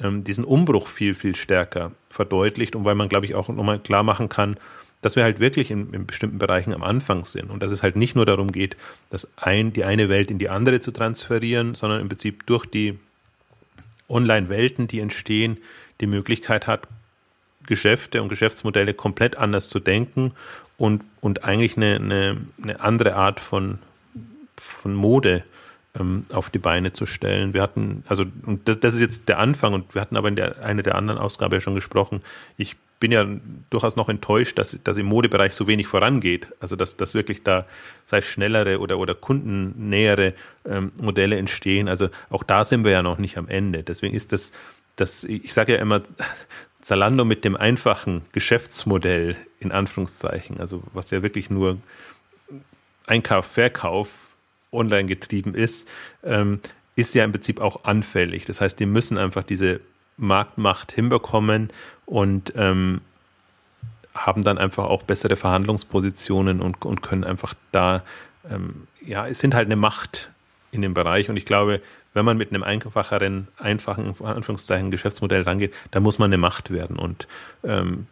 ähm, diesen Umbruch viel, viel stärker verdeutlicht und weil man, glaube ich, auch nochmal klar machen kann, dass wir halt wirklich in, in, bestimmten Bereichen am Anfang sind und dass es halt nicht nur darum geht, das ein, die eine Welt in die andere zu transferieren, sondern im Prinzip durch die Online-Welten, die entstehen, die Möglichkeit hat, Geschäfte und Geschäftsmodelle komplett anders zu denken und, und eigentlich eine, eine, eine andere Art von, von Mode ähm, auf die Beine zu stellen. Wir hatten, also, und das, das ist jetzt der Anfang und wir hatten aber in der, einer der anderen Ausgabe ja schon gesprochen. Ich bin ja durchaus noch enttäuscht, dass, dass im Modebereich so wenig vorangeht. Also dass, dass wirklich da, sei es schnellere oder, oder kundennähere ähm, Modelle entstehen. Also auch da sind wir ja noch nicht am Ende. Deswegen ist das, das ich sage ja immer, [LAUGHS] Zalando mit dem einfachen Geschäftsmodell in Anführungszeichen, also was ja wirklich nur Einkauf, Verkauf online getrieben ist, ähm, ist ja im Prinzip auch anfällig. Das heißt, die müssen einfach diese Marktmacht hinbekommen und ähm, haben dann einfach auch bessere Verhandlungspositionen und, und können einfach da, ähm, ja, es sind halt eine Macht in dem Bereich und ich glaube, wenn man mit einem einfacheren, einfachen, Anführungszeichen, Geschäftsmodell rangeht, dann muss man eine Macht werden und ähm,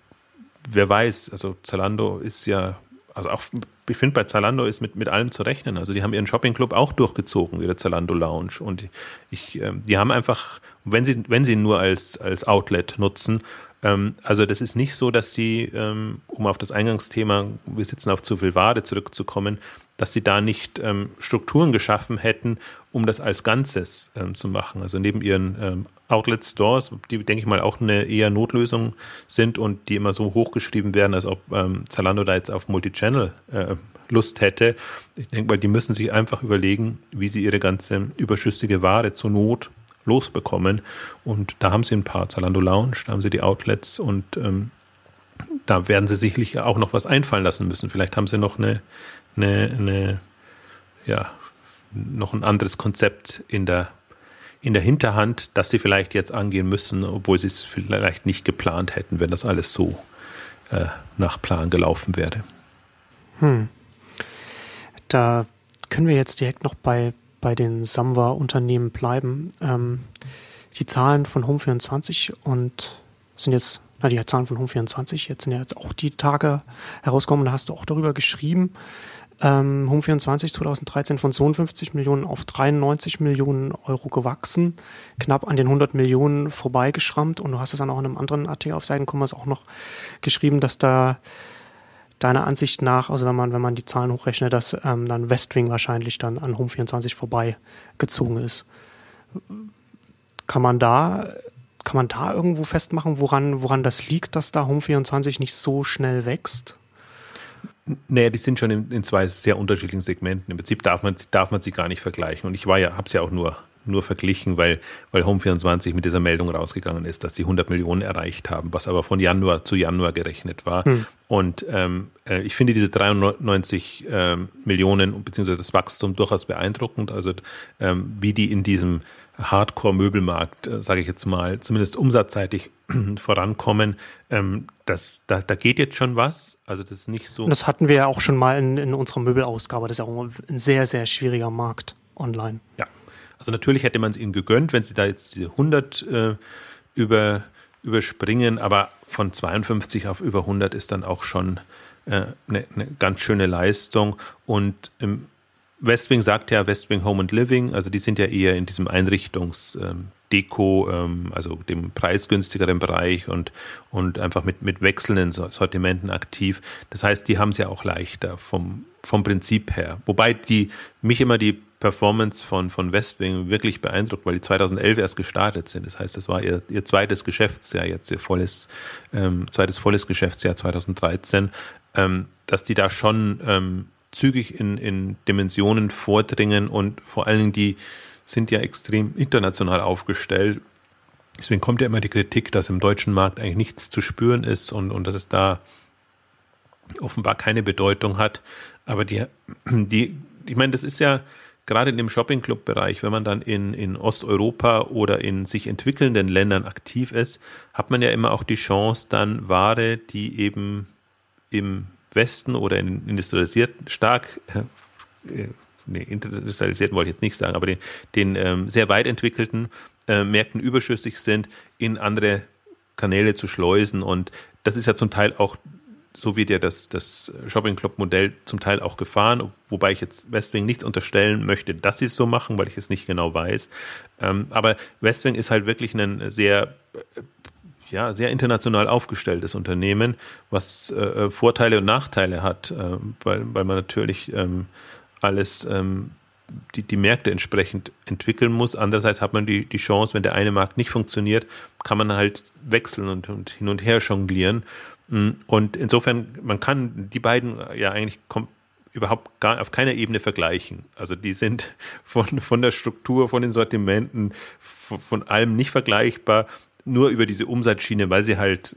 wer weiß, also Zalando ist ja, also auch, ich finde bei Zalando ist mit, mit allem zu rechnen. Also die haben ihren Shopping-Club auch durchgezogen, ihre Zalando Lounge. Und ich, ähm, die haben einfach, wenn sie, wenn sie nur als, als Outlet nutzen, ähm, also das ist nicht so, dass sie, ähm, um auf das Eingangsthema, wir sitzen auf zu viel Ware zurückzukommen, dass sie da nicht ähm, Strukturen geschaffen hätten, um das als Ganzes ähm, zu machen. Also neben ihren ähm, Outlet Stores, die denke ich mal auch eine eher Notlösung sind und die immer so hochgeschrieben werden, als ob ähm, Zalando da jetzt auf Multichannel äh, Lust hätte. Ich denke mal, die müssen sich einfach überlegen, wie sie ihre ganze überschüssige Ware zur Not losbekommen. Und da haben sie ein paar Zalando Lounge, da haben sie die Outlets und ähm, da werden sie sicherlich auch noch was einfallen lassen müssen. Vielleicht haben sie noch eine, eine, eine ja, noch ein anderes Konzept in der, in der Hinterhand, das sie vielleicht jetzt angehen müssen, obwohl sie es vielleicht nicht geplant hätten, wenn das alles so äh, nach Plan gelaufen wäre. Hm. Da können wir jetzt direkt noch bei bei den Samwa-Unternehmen bleiben. Ähm, die Zahlen von Home24 und sind jetzt, na, die Zahlen von Home24, jetzt sind ja jetzt auch die Tage herausgekommen, da hast du auch darüber geschrieben. Ähm, Home24 2013 von 52 Millionen auf 93 Millionen Euro gewachsen, knapp an den 100 Millionen vorbeigeschrammt und du hast es dann auch in einem anderen Artikel auf Seitenkommers auch noch geschrieben, dass da deiner Ansicht nach, also wenn man, wenn man die Zahlen hochrechnet, dass ähm, dann Westwing wahrscheinlich dann an Home 24 vorbeigezogen ist. Kann man da, kann man da irgendwo festmachen, woran, woran das liegt, dass da Home 24 nicht so schnell wächst? Naja, die sind schon in, in, zwei sehr unterschiedlichen Segmenten. Im Prinzip darf man, darf man sie gar nicht vergleichen. Und ich war ja, habe es ja auch nur nur verglichen, weil, weil Home24 mit dieser Meldung rausgegangen ist, dass sie 100 Millionen erreicht haben, was aber von Januar zu Januar gerechnet war. Hm. Und ähm, äh, ich finde diese 93 ähm, Millionen beziehungsweise das Wachstum durchaus beeindruckend. Also ähm, wie die in diesem Hardcore-Möbelmarkt, äh, sage ich jetzt mal, zumindest umsatzseitig [CLEARS THROAT] vorankommen, ähm, das, da, da geht jetzt schon was. Also das ist nicht so. Das hatten wir ja auch schon mal in, in unserer Möbelausgabe. Das ist ja auch ein sehr, sehr schwieriger Markt online. Ja, also natürlich hätte man es ihnen gegönnt, wenn sie da jetzt diese 100 äh, über, überspringen, aber von 52 auf über 100 ist dann auch schon eine, äh, eine ganz schöne Leistung. Und im Westwing sagt ja Westwing Home and Living, also die sind ja eher in diesem Einrichtungs- ähm, Deko, ähm, also dem preisgünstigeren Bereich und, und einfach mit, mit wechselnden Sortimenten aktiv. Das heißt, die haben es ja auch leichter vom, vom Prinzip her. Wobei die mich immer die Performance von, von Westwing wirklich beeindruckt, weil die 2011 erst gestartet sind. Das heißt, das war ihr, ihr zweites Geschäftsjahr, jetzt ihr volles, ähm, zweites volles Geschäftsjahr 2013, ähm, dass die da schon ähm, zügig in, in Dimensionen vordringen und vor allen Dingen die sind ja extrem international aufgestellt. Deswegen kommt ja immer die Kritik, dass im deutschen Markt eigentlich nichts zu spüren ist und, und dass es da offenbar keine Bedeutung hat. Aber die, die, ich meine, das ist ja gerade in dem Shopping-Club-Bereich, wenn man dann in, in Osteuropa oder in sich entwickelnden Ländern aktiv ist, hat man ja immer auch die Chance, dann Ware, die eben im Westen oder in industrialisierten, stark, äh, nee, industrialisierten wollte ich jetzt nicht sagen, aber den, den ähm, sehr weit entwickelten äh, Märkten überschüssig sind, in andere Kanäle zu schleusen. Und das ist ja zum Teil auch, so wird ja das, das Shopping Club Modell zum Teil auch gefahren, wobei ich jetzt Westwing nichts unterstellen möchte, dass sie es so machen, weil ich es nicht genau weiß. Ähm, aber Westwing ist halt wirklich ein sehr ja, sehr international aufgestelltes Unternehmen, was äh, äh, Vorteile und Nachteile hat, äh, weil, weil man natürlich ähm, alles, ähm, die, die Märkte entsprechend entwickeln muss. Andererseits hat man die, die Chance, wenn der eine Markt nicht funktioniert, kann man halt wechseln und, und hin und her jonglieren. Und insofern, man kann die beiden ja eigentlich überhaupt gar auf keiner Ebene vergleichen. Also die sind [LAUGHS] von, von der Struktur, von den Sortimenten, von, von allem nicht vergleichbar nur über diese Umsatzschiene, weil sie halt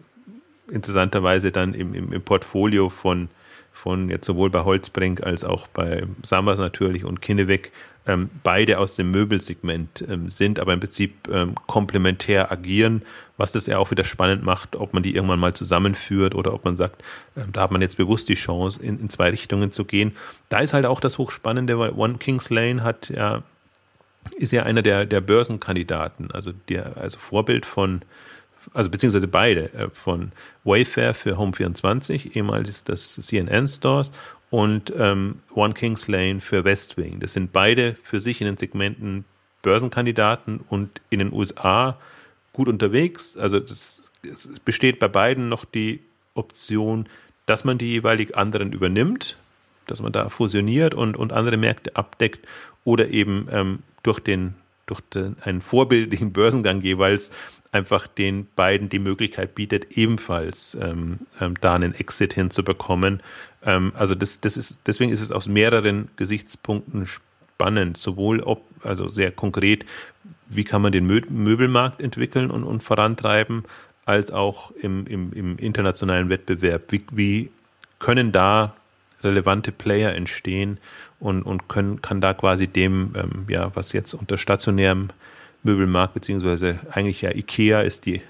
interessanterweise dann im, im, im Portfolio von, von jetzt sowohl bei Holzbrink als auch bei Sambas natürlich und Kinneweg ähm, beide aus dem Möbelsegment ähm, sind, aber im Prinzip ähm, komplementär agieren, was das ja auch wieder spannend macht, ob man die irgendwann mal zusammenführt oder ob man sagt, ähm, da hat man jetzt bewusst die Chance, in, in zwei Richtungen zu gehen. Da ist halt auch das Hochspannende, weil One Kings Lane hat ja ist ja einer der, der Börsenkandidaten, also der, also Vorbild von, also beziehungsweise beide, äh, von Wayfair für Home24, ehemals das CNN Stores und ähm, One Kings Lane für Westwing. Das sind beide für sich in den Segmenten Börsenkandidaten und in den USA gut unterwegs. Also das, es besteht bei beiden noch die Option, dass man die jeweilig anderen übernimmt, dass man da fusioniert und, und andere Märkte abdeckt oder eben ähm, durch den durch den, einen vorbildlichen Börsengang jeweils einfach den beiden die Möglichkeit bietet, ebenfalls ähm, ähm, da einen Exit hinzubekommen. Ähm, also das, das ist, deswegen ist es aus mehreren Gesichtspunkten spannend, sowohl ob, also sehr konkret, wie kann man den Mö Möbelmarkt entwickeln und, und vorantreiben, als auch im, im, im internationalen Wettbewerb. Wie, wie können da relevante Player entstehen und, und können, kann da quasi dem, ähm, ja, was jetzt unter stationärem Möbelmarkt, beziehungsweise eigentlich ja IKEA ist die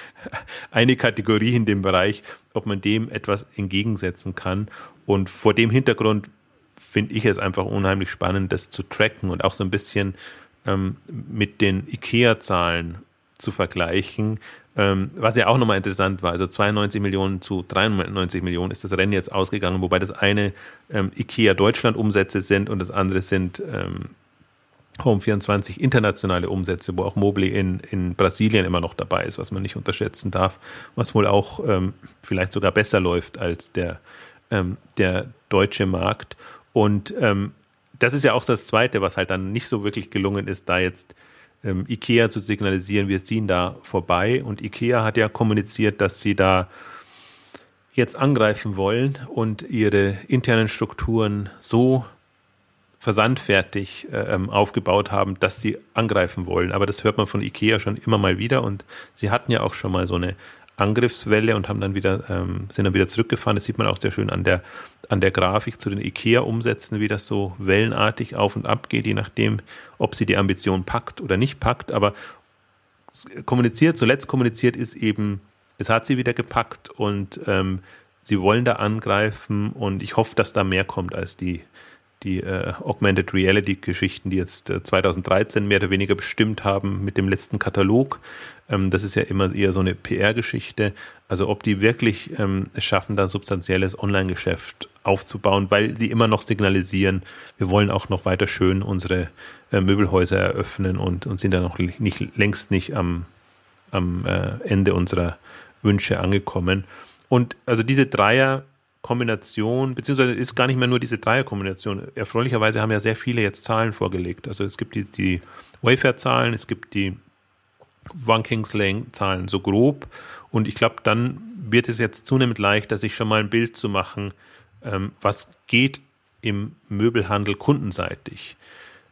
[LAUGHS] eine Kategorie in dem Bereich, ob man dem etwas entgegensetzen kann. Und vor dem Hintergrund finde ich es einfach unheimlich spannend, das zu tracken und auch so ein bisschen ähm, mit den IKEA-Zahlen zu vergleichen, ähm, was ja auch nochmal interessant war, also 92 Millionen zu 93 Millionen ist das Rennen jetzt ausgegangen, wobei das eine ähm, IKEA Deutschland Umsätze sind und das andere sind ähm, Home24 internationale Umsätze, wo auch Mobile in, in Brasilien immer noch dabei ist, was man nicht unterschätzen darf, was wohl auch ähm, vielleicht sogar besser läuft als der, ähm, der deutsche Markt. Und ähm, das ist ja auch das Zweite, was halt dann nicht so wirklich gelungen ist, da jetzt ähm, IKEA zu signalisieren, wir ziehen da vorbei. Und IKEA hat ja kommuniziert, dass sie da jetzt angreifen wollen und ihre internen Strukturen so versandfertig äh, ähm, aufgebaut haben, dass sie angreifen wollen. Aber das hört man von IKEA schon immer mal wieder und sie hatten ja auch schon mal so eine Angriffswelle und haben dann wieder, ähm, sind dann wieder zurückgefahren. Das sieht man auch sehr schön an der, an der Grafik zu den IKEA-Umsätzen, wie das so wellenartig auf und ab geht, je nachdem, ob sie die Ambition packt oder nicht packt. Aber kommuniziert, zuletzt kommuniziert ist eben, es hat sie wieder gepackt und ähm, sie wollen da angreifen und ich hoffe, dass da mehr kommt als die, die äh, Augmented Reality Geschichten, die jetzt äh, 2013 mehr oder weniger bestimmt haben mit dem letzten Katalog. Ähm, das ist ja immer eher so eine PR-Geschichte. Also ob die wirklich ähm, es schaffen, da substanzielles Online-Geschäft aufzubauen, weil sie immer noch signalisieren, wir wollen auch noch weiter schön unsere äh, Möbelhäuser eröffnen und, und sind da noch nicht, längst nicht am, am äh, Ende unserer Wünsche angekommen. Und also diese Dreier Kombination, beziehungsweise ist gar nicht mehr nur diese Dreierkombination. Erfreulicherweise haben ja sehr viele jetzt Zahlen vorgelegt. Also es gibt die, die Wayfair-Zahlen, es gibt die One Kings Lane-Zahlen so grob. Und ich glaube, dann wird es jetzt zunehmend leichter, sich schon mal ein Bild zu machen, ähm, was geht im Möbelhandel kundenseitig.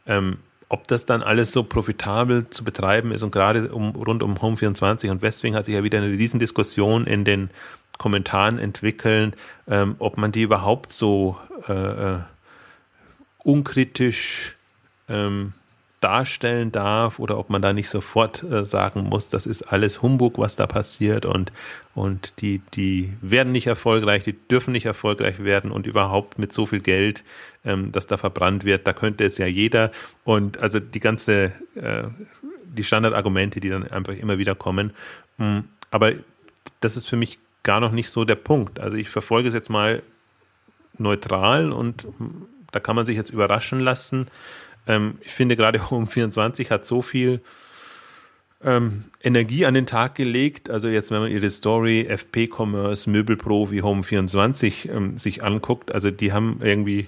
Ähm, ob das dann alles so profitabel zu betreiben ist und gerade um, rund um Home24 und Westwing hat sich ja wieder eine Riesendiskussion in den Kommentaren entwickeln, ähm, ob man die überhaupt so äh, äh, unkritisch ähm, darstellen darf oder ob man da nicht sofort äh, sagen muss, das ist alles Humbug, was da passiert und, und die, die werden nicht erfolgreich, die dürfen nicht erfolgreich werden und überhaupt mit so viel Geld, ähm, das da verbrannt wird, da könnte es ja jeder und also die ganze, äh, die Standardargumente, die dann einfach immer wieder kommen. Hm, aber das ist für mich gar noch nicht so der Punkt. Also ich verfolge es jetzt mal neutral und da kann man sich jetzt überraschen lassen. Ähm, ich finde gerade [LAUGHS] Home 24 hat so viel ähm, Energie an den Tag gelegt. Also jetzt, wenn man ihre Story FP Commerce, Möbelpro wie Home 24 ähm, sich anguckt, also die haben irgendwie,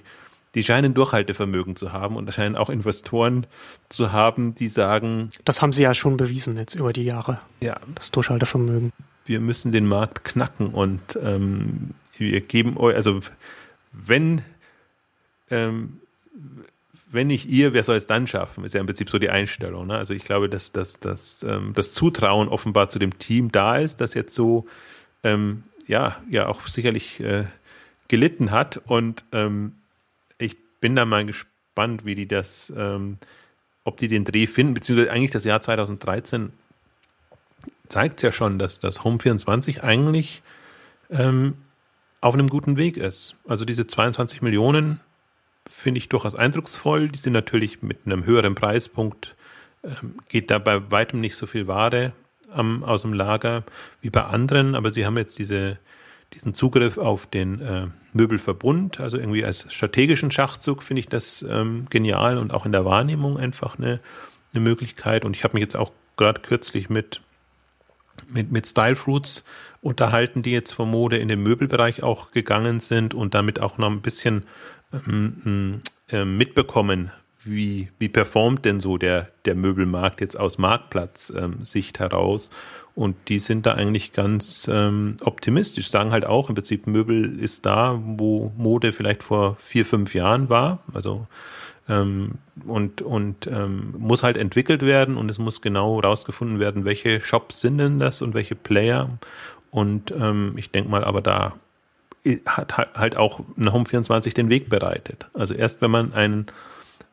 die scheinen Durchhaltevermögen zu haben und scheinen auch Investoren zu haben, die sagen. Das haben sie ja schon bewiesen jetzt über die Jahre. Ja. Das Durchhaltevermögen wir müssen den Markt knacken und ähm, wir geben euch, also wenn, ähm, wenn nicht ihr, wer soll es dann schaffen? Ist ja im Prinzip so die Einstellung. Ne? Also ich glaube, dass, dass, dass ähm, das Zutrauen offenbar zu dem Team da ist, das jetzt so ähm, ja, ja auch sicherlich äh, gelitten hat. Und ähm, ich bin da mal gespannt, wie die das, ähm, ob die den Dreh finden, beziehungsweise eigentlich das Jahr 2013 zeigt ja schon, dass das Home24 eigentlich ähm, auf einem guten Weg ist. Also diese 22 Millionen finde ich durchaus eindrucksvoll. Die sind natürlich mit einem höheren Preispunkt, ähm, geht da bei weitem nicht so viel Ware am, aus dem Lager wie bei anderen, aber sie haben jetzt diese, diesen Zugriff auf den äh, Möbelverbund, also irgendwie als strategischen Schachzug finde ich das ähm, genial und auch in der Wahrnehmung einfach eine, eine Möglichkeit. Und ich habe mich jetzt auch gerade kürzlich mit mit, mit Style Fruits unterhalten, die jetzt vom Mode in den Möbelbereich auch gegangen sind und damit auch noch ein bisschen ähm, mitbekommen, wie, wie performt denn so der, der Möbelmarkt jetzt aus Marktplatzsicht heraus. Und die sind da eigentlich ganz ähm, optimistisch, sagen halt auch, im Prinzip Möbel ist da, wo Mode vielleicht vor vier, fünf Jahren war. Also ähm, und und ähm, muss halt entwickelt werden und es muss genau rausgefunden werden, welche Shops sind denn das und welche Player. Und ähm, ich denke mal, aber da hat halt auch eine Home24 den Weg bereitet. Also erst wenn man einen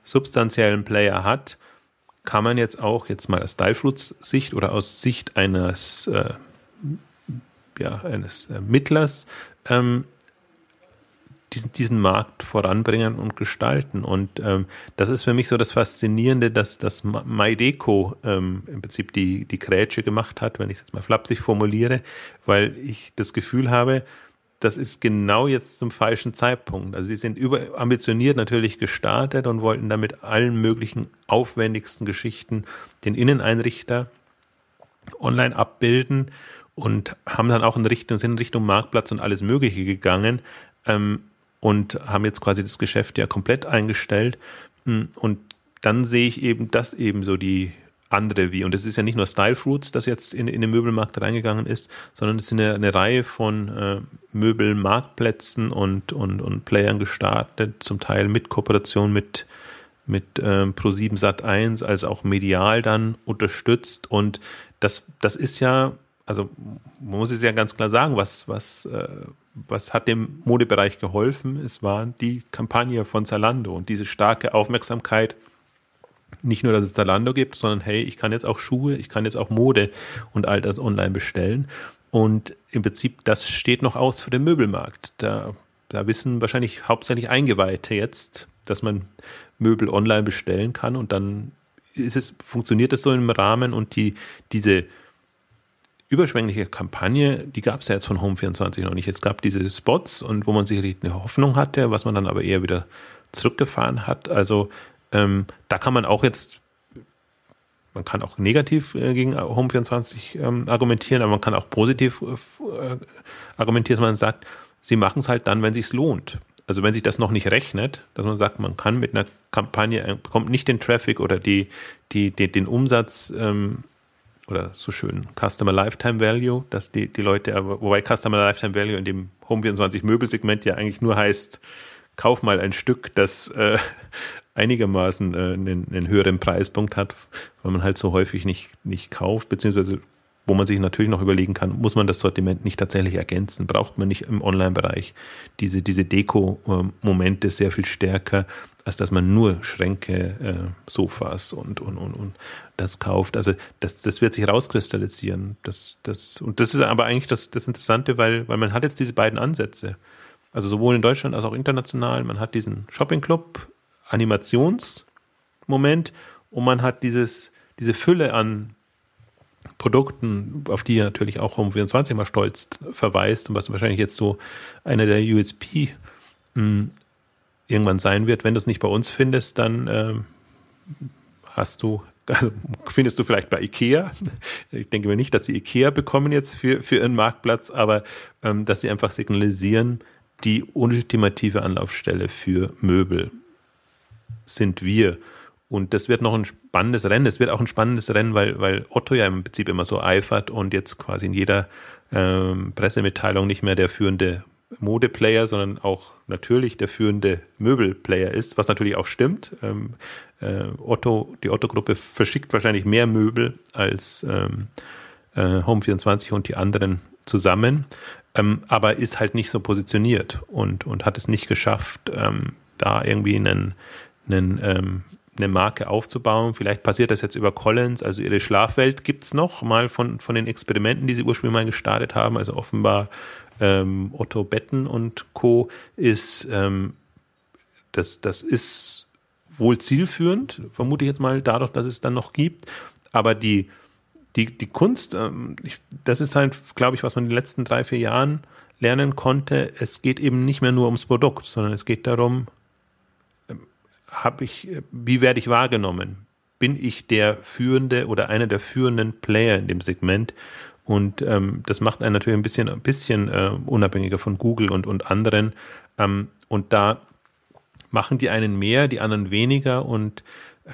substanziellen Player hat, kann man jetzt auch jetzt mal aus Stylefruits Sicht oder aus Sicht eines äh, ja, eines äh, Mittlers ähm, diesen, diesen Markt voranbringen und gestalten. Und ähm, das ist für mich so das Faszinierende, dass das MyDeco ähm, im Prinzip die, die Grätsche gemacht hat, wenn ich es jetzt mal flapsig formuliere, weil ich das Gefühl habe, das ist genau jetzt zum falschen Zeitpunkt. Also sie sind überambitioniert natürlich gestartet und wollten damit allen möglichen aufwendigsten Geschichten den Inneneinrichter online abbilden und haben dann auch in Richtung, sind in Richtung Marktplatz und alles Mögliche gegangen. Ähm, und haben jetzt quasi das Geschäft ja komplett eingestellt. Hm, und dann sehe ich eben das eben so die andere wie. Und es ist ja nicht nur Style Fruits, das jetzt in, in den Möbelmarkt reingegangen ist, sondern es sind eine, eine Reihe von äh, Möbelmarktplätzen und, und, und Playern gestartet, zum Teil mit Kooperation mit, mit ähm, Pro7 Sat 1, als auch medial dann unterstützt. Und das, das ist ja, also man muss es ja ganz klar sagen, was, was, äh, was hat dem Modebereich geholfen? Es war die Kampagne von Zalando und diese starke Aufmerksamkeit. Nicht nur, dass es Zalando gibt, sondern hey, ich kann jetzt auch Schuhe, ich kann jetzt auch Mode und all das online bestellen. Und im Prinzip, das steht noch aus für den Möbelmarkt. Da, da wissen wahrscheinlich hauptsächlich Eingeweihte jetzt, dass man Möbel online bestellen kann und dann ist es, funktioniert das so im Rahmen und die, diese überschwängliche Kampagne, die gab es ja jetzt von Home24 noch nicht. Es gab diese Spots und wo man sicherlich eine Hoffnung hatte, was man dann aber eher wieder zurückgefahren hat. Also ähm, da kann man auch jetzt, man kann auch negativ äh, gegen Home24 ähm, argumentieren, aber man kann auch positiv äh, argumentieren, dass man sagt, sie machen es halt dann, wenn sich's lohnt. Also wenn sich das noch nicht rechnet, dass man sagt, man kann mit einer Kampagne, äh, bekommt nicht den Traffic oder die, die, die den Umsatz ähm, oder so schön Customer Lifetime Value, dass die, die Leute, wobei Customer Lifetime Value in dem Home24 Möbelsegment ja eigentlich nur heißt, kauf mal ein Stück, das äh, einigermaßen äh, einen, einen höheren Preispunkt hat, weil man halt so häufig nicht, nicht kauft, beziehungsweise wo man sich natürlich noch überlegen kann, muss man das Sortiment nicht tatsächlich ergänzen? Braucht man nicht im Online-Bereich diese, diese Deko-Momente sehr viel stärker, als dass man nur Schränke, äh, Sofas und, und, und, und das kauft? Also das, das wird sich rauskristallisieren. Das, das, und das ist aber eigentlich das, das Interessante, weil, weil man hat jetzt diese beiden Ansätze. Also sowohl in Deutschland als auch international. Man hat diesen Shopping-Club, Animationsmoment und man hat dieses, diese Fülle an Produkten, auf die natürlich auch Home24 mal stolz verweist und was wahrscheinlich jetzt so einer der USP hm, irgendwann sein wird. Wenn du es nicht bei uns findest, dann äh, hast du, also findest du vielleicht bei Ikea. Ich denke mir nicht, dass sie Ikea bekommen jetzt für, für ihren Marktplatz, aber ähm, dass sie einfach signalisieren, die ultimative Anlaufstelle für Möbel sind wir. Und das wird noch ein spannendes Rennen. Es wird auch ein spannendes Rennen, weil, weil Otto ja im Prinzip immer so eifert und jetzt quasi in jeder ähm, Pressemitteilung nicht mehr der führende Modeplayer, sondern auch natürlich der führende Möbelplayer ist, was natürlich auch stimmt. Ähm, äh, Otto, die Otto-Gruppe verschickt wahrscheinlich mehr Möbel als ähm, äh, Home24 und die anderen zusammen, ähm, aber ist halt nicht so positioniert und, und hat es nicht geschafft, ähm, da irgendwie einen, einen ähm, eine Marke aufzubauen. Vielleicht passiert das jetzt über Collins, also ihre Schlafwelt gibt es noch mal von, von den Experimenten, die sie ursprünglich mal gestartet haben. Also offenbar ähm, Otto Betten und Co. ist ähm, das, das ist wohl zielführend, vermute ich jetzt mal, dadurch, dass es dann noch gibt. Aber die, die, die Kunst, ähm, ich, das ist halt, glaube ich, was man in den letzten drei, vier Jahren lernen konnte. Es geht eben nicht mehr nur ums Produkt, sondern es geht darum, habe ich, wie werde ich wahrgenommen? Bin ich der führende oder einer der führenden Player in dem Segment? Und ähm, das macht einen natürlich ein bisschen, ein bisschen äh, unabhängiger von Google und, und anderen. Ähm, und da machen die einen mehr, die anderen weniger. Und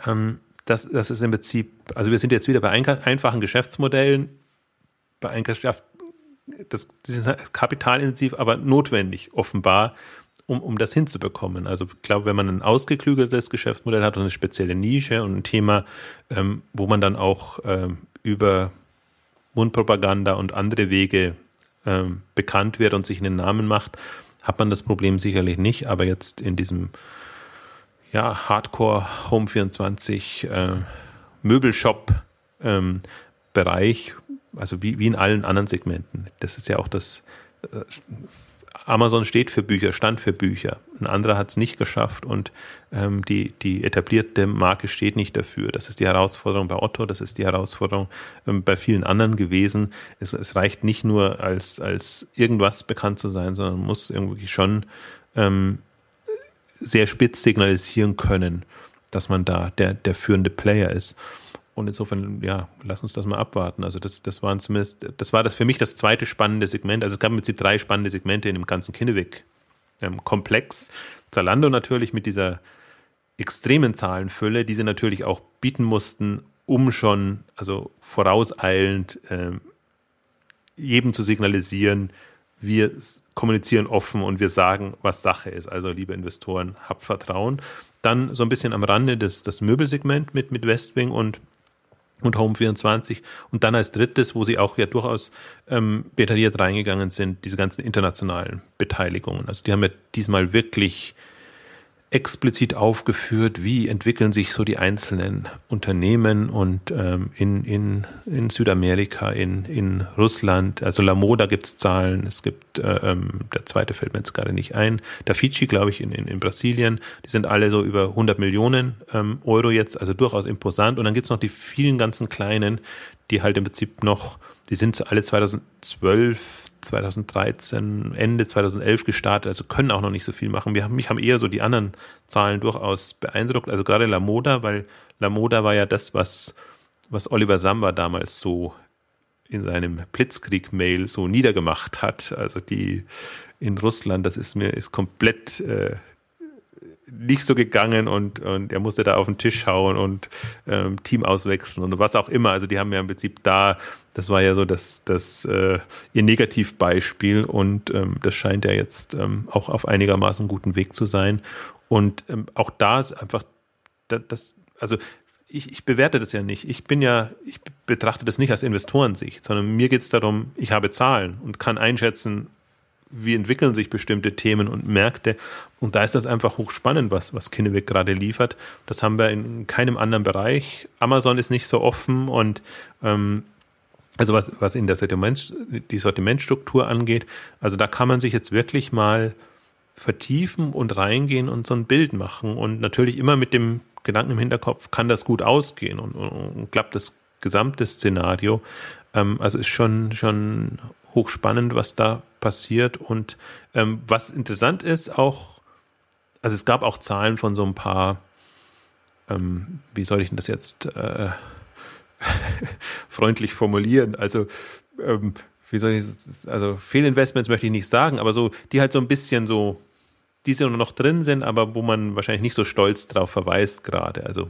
ähm, das, das ist im Prinzip, also wir sind jetzt wieder bei einfachen Geschäftsmodellen, bei Einkaufskraft, das, das ist kapitalintensiv, aber notwendig offenbar, um, um das hinzubekommen. Also ich glaube, wenn man ein ausgeklügeltes Geschäftsmodell hat und eine spezielle Nische und ein Thema, ähm, wo man dann auch ähm, über Mundpropaganda und andere Wege ähm, bekannt wird und sich einen Namen macht, hat man das Problem sicherlich nicht. Aber jetzt in diesem ja, Hardcore Home 24 äh, Möbelshop ähm, also wie, wie in allen anderen Segmenten. Das ist ja auch das äh, Amazon steht für Bücher, stand für Bücher. Ein anderer hat es nicht geschafft und ähm, die, die etablierte Marke steht nicht dafür. Das ist die Herausforderung bei Otto, das ist die Herausforderung ähm, bei vielen anderen gewesen. Es, es reicht nicht nur als, als irgendwas bekannt zu sein, sondern muss irgendwie schon ähm, sehr spitz signalisieren können, dass man da der, der führende Player ist. Und insofern, ja, lass uns das mal abwarten. Also das, das waren zumindest, das war das für mich das zweite spannende Segment. Also es gab im Prinzip drei spannende Segmente in dem ganzen Kinnevik-Komplex. Zalando natürlich mit dieser extremen Zahlenfülle, die sie natürlich auch bieten mussten, um schon, also vorauseilend, äh, jedem zu signalisieren, wir kommunizieren offen und wir sagen, was Sache ist. Also, liebe Investoren, habt Vertrauen. Dann so ein bisschen am Rande das, das Möbelsegment mit, mit Westwing und und Home24 und dann als drittes, wo sie auch ja durchaus ähm, detailliert reingegangen sind, diese ganzen internationalen Beteiligungen. Also die haben ja diesmal wirklich explizit aufgeführt, wie entwickeln sich so die einzelnen Unternehmen und ähm, in, in, in Südamerika, in, in Russland, also Lamoda gibt es Zahlen, es gibt gibt. Äh, ähm, der zweite fällt mir jetzt gerade nicht ein. Der Fiji, glaube ich, in, in, in Brasilien. Die sind alle so über 100 Millionen ähm, Euro jetzt, also durchaus imposant. Und dann gibt's noch die vielen ganzen kleinen, die halt im Prinzip noch, die sind alle 2012, 2013, Ende 2011 gestartet, also können auch noch nicht so viel machen. Wir haben, mich haben eher so die anderen Zahlen durchaus beeindruckt, also gerade La Moda, weil La Moda war ja das, was, was Oliver Samba damals so in seinem Blitzkrieg-Mail so niedergemacht hat. Also die in Russland, das ist mir ist komplett äh, nicht so gegangen und, und er musste da auf den Tisch hauen und ähm, Team auswechseln und was auch immer. Also die haben ja im Prinzip da, das war ja so das, das äh, ihr Negativbeispiel und ähm, das scheint ja jetzt ähm, auch auf einigermaßen guten Weg zu sein. Und ähm, auch da ist einfach das, also ich, ich bewerte das ja nicht. Ich bin ja, ich betrachte das nicht als Investorensicht, sondern mir geht es darum, ich habe Zahlen und kann einschätzen, wie entwickeln sich bestimmte Themen und Märkte. Und da ist das einfach hochspannend, was, was Kinnevik gerade liefert. Das haben wir in keinem anderen Bereich. Amazon ist nicht so offen und ähm, also was, was in der Sortiment, die Sortimentstruktur angeht, also da kann man sich jetzt wirklich mal vertiefen und reingehen und so ein Bild machen und natürlich immer mit dem Gedanken im Hinterkopf, kann das gut ausgehen und, und, und klappt das gesamte Szenario. Ähm, also ist schon, schon hochspannend, was da passiert. Und ähm, was interessant ist, auch, also es gab auch Zahlen von so ein paar, ähm, wie soll ich denn das jetzt äh, [LAUGHS] freundlich formulieren? Also, ähm, wie soll ich, also Fehlinvestments möchte ich nicht sagen, aber so, die halt so ein bisschen so die so noch drin sind, aber wo man wahrscheinlich nicht so stolz drauf verweist gerade. Also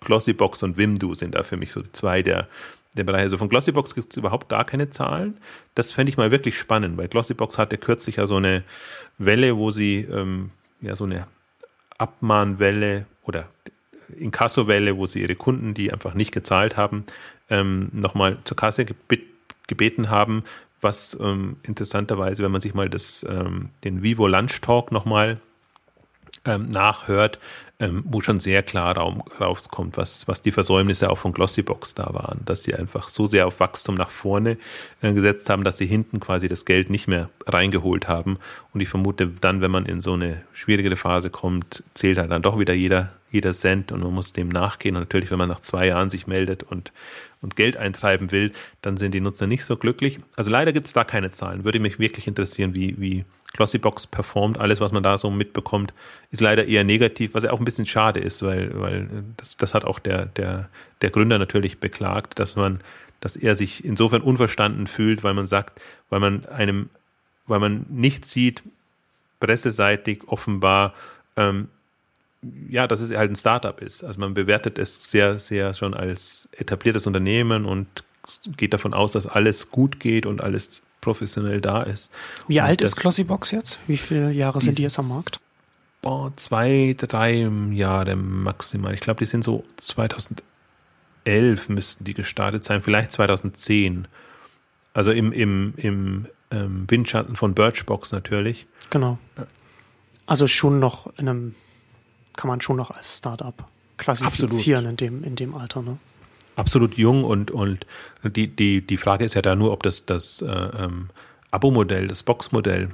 Glossybox und Wimdu sind da für mich so zwei der, der Bereiche. Also von Glossybox gibt es überhaupt gar keine Zahlen. Das fände ich mal wirklich spannend, weil Glossybox hatte kürzlich ja so eine Welle, wo sie ähm, ja so eine Abmahnwelle oder Inkassowelle, wo sie ihre Kunden, die einfach nicht gezahlt haben, ähm, nochmal zur Kasse gebeten haben, was ähm, interessanterweise, wenn man sich mal das, ähm, den Vivo Lunch Talk nochmal ähm, nachhört, ähm, wo schon sehr klar rauskommt, was, was die Versäumnisse auch von Glossybox da waren, dass sie einfach so sehr auf Wachstum nach vorne äh, gesetzt haben, dass sie hinten quasi das Geld nicht mehr reingeholt haben. Und ich vermute, dann, wenn man in so eine schwierigere Phase kommt, zählt halt dann doch wieder jeder, jeder Cent und man muss dem nachgehen. Und natürlich, wenn man nach zwei Jahren sich meldet und, und Geld eintreiben will, dann sind die Nutzer nicht so glücklich. Also leider gibt es da keine Zahlen. Würde mich wirklich interessieren, wie, wie Glossybox performt. Alles, was man da so mitbekommt, ist leider eher negativ, was ja auch ein bisschen schade ist, weil, weil das, das hat auch der, der, der Gründer natürlich beklagt, dass man, dass er sich insofern unverstanden fühlt, weil man sagt, weil man einem, weil man nicht sieht, presseseitig offenbar, ähm, ja, dass es halt ein Startup ist. Also man bewertet es sehr, sehr schon als etabliertes Unternehmen und geht davon aus, dass alles gut geht und alles professionell da ist. Wie und alt ist Glossybox jetzt? Wie viele Jahre sind die jetzt am Markt? Boah, zwei, drei Jahre maximal. Ich glaube, die sind so 2011 müssten die gestartet sein, vielleicht 2010. Also im, im, im ähm, Windschatten von Birchbox natürlich. Genau. Also schon noch in einem kann man schon noch als Startup klassifizieren in dem, in dem Alter. Ne? Absolut jung und, und die, die, die Frage ist ja da nur, ob das, das äh, ähm, Abo-Modell, das Box-Modell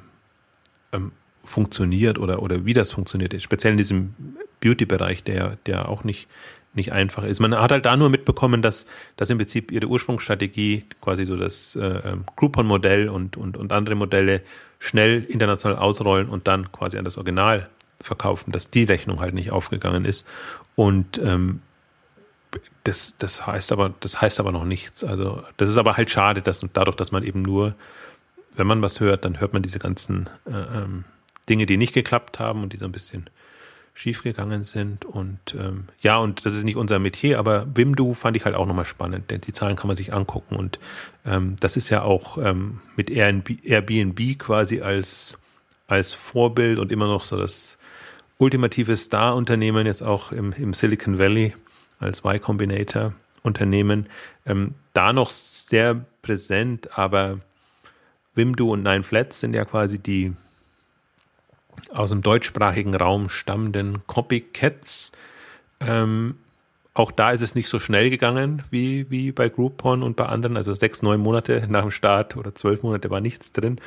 ähm, funktioniert oder, oder wie das funktioniert. Speziell in diesem Beauty-Bereich, der, der auch nicht, nicht einfach ist. Man hat halt da nur mitbekommen, dass, dass im Prinzip ihre Ursprungsstrategie, quasi so das äh, ähm, Groupon-Modell und, und, und andere Modelle schnell international ausrollen und dann quasi an das Original verkaufen, dass die Rechnung halt nicht aufgegangen ist. Und ähm, das, das heißt aber, das heißt aber noch nichts. Also das ist aber halt schade, dass dadurch, dass man eben nur, wenn man was hört, dann hört man diese ganzen äh, ähm, Dinge, die nicht geklappt haben und die so ein bisschen schiefgegangen sind. Und ähm, ja, und das ist nicht unser Metier, aber Wimdu fand ich halt auch nochmal spannend, denn die Zahlen kann man sich angucken. Und ähm, das ist ja auch ähm, mit Airbnb quasi als, als Vorbild und immer noch so das ultimative Star-Unternehmen jetzt auch im, im Silicon Valley als Y Combinator Unternehmen, ähm, da noch sehr präsent, aber Wimdu und Nine Flats sind ja quasi die aus dem deutschsprachigen Raum stammenden Copycats. Ähm, auch da ist es nicht so schnell gegangen wie, wie bei Groupon und bei anderen. Also sechs, neun Monate nach dem Start oder zwölf Monate war nichts drin.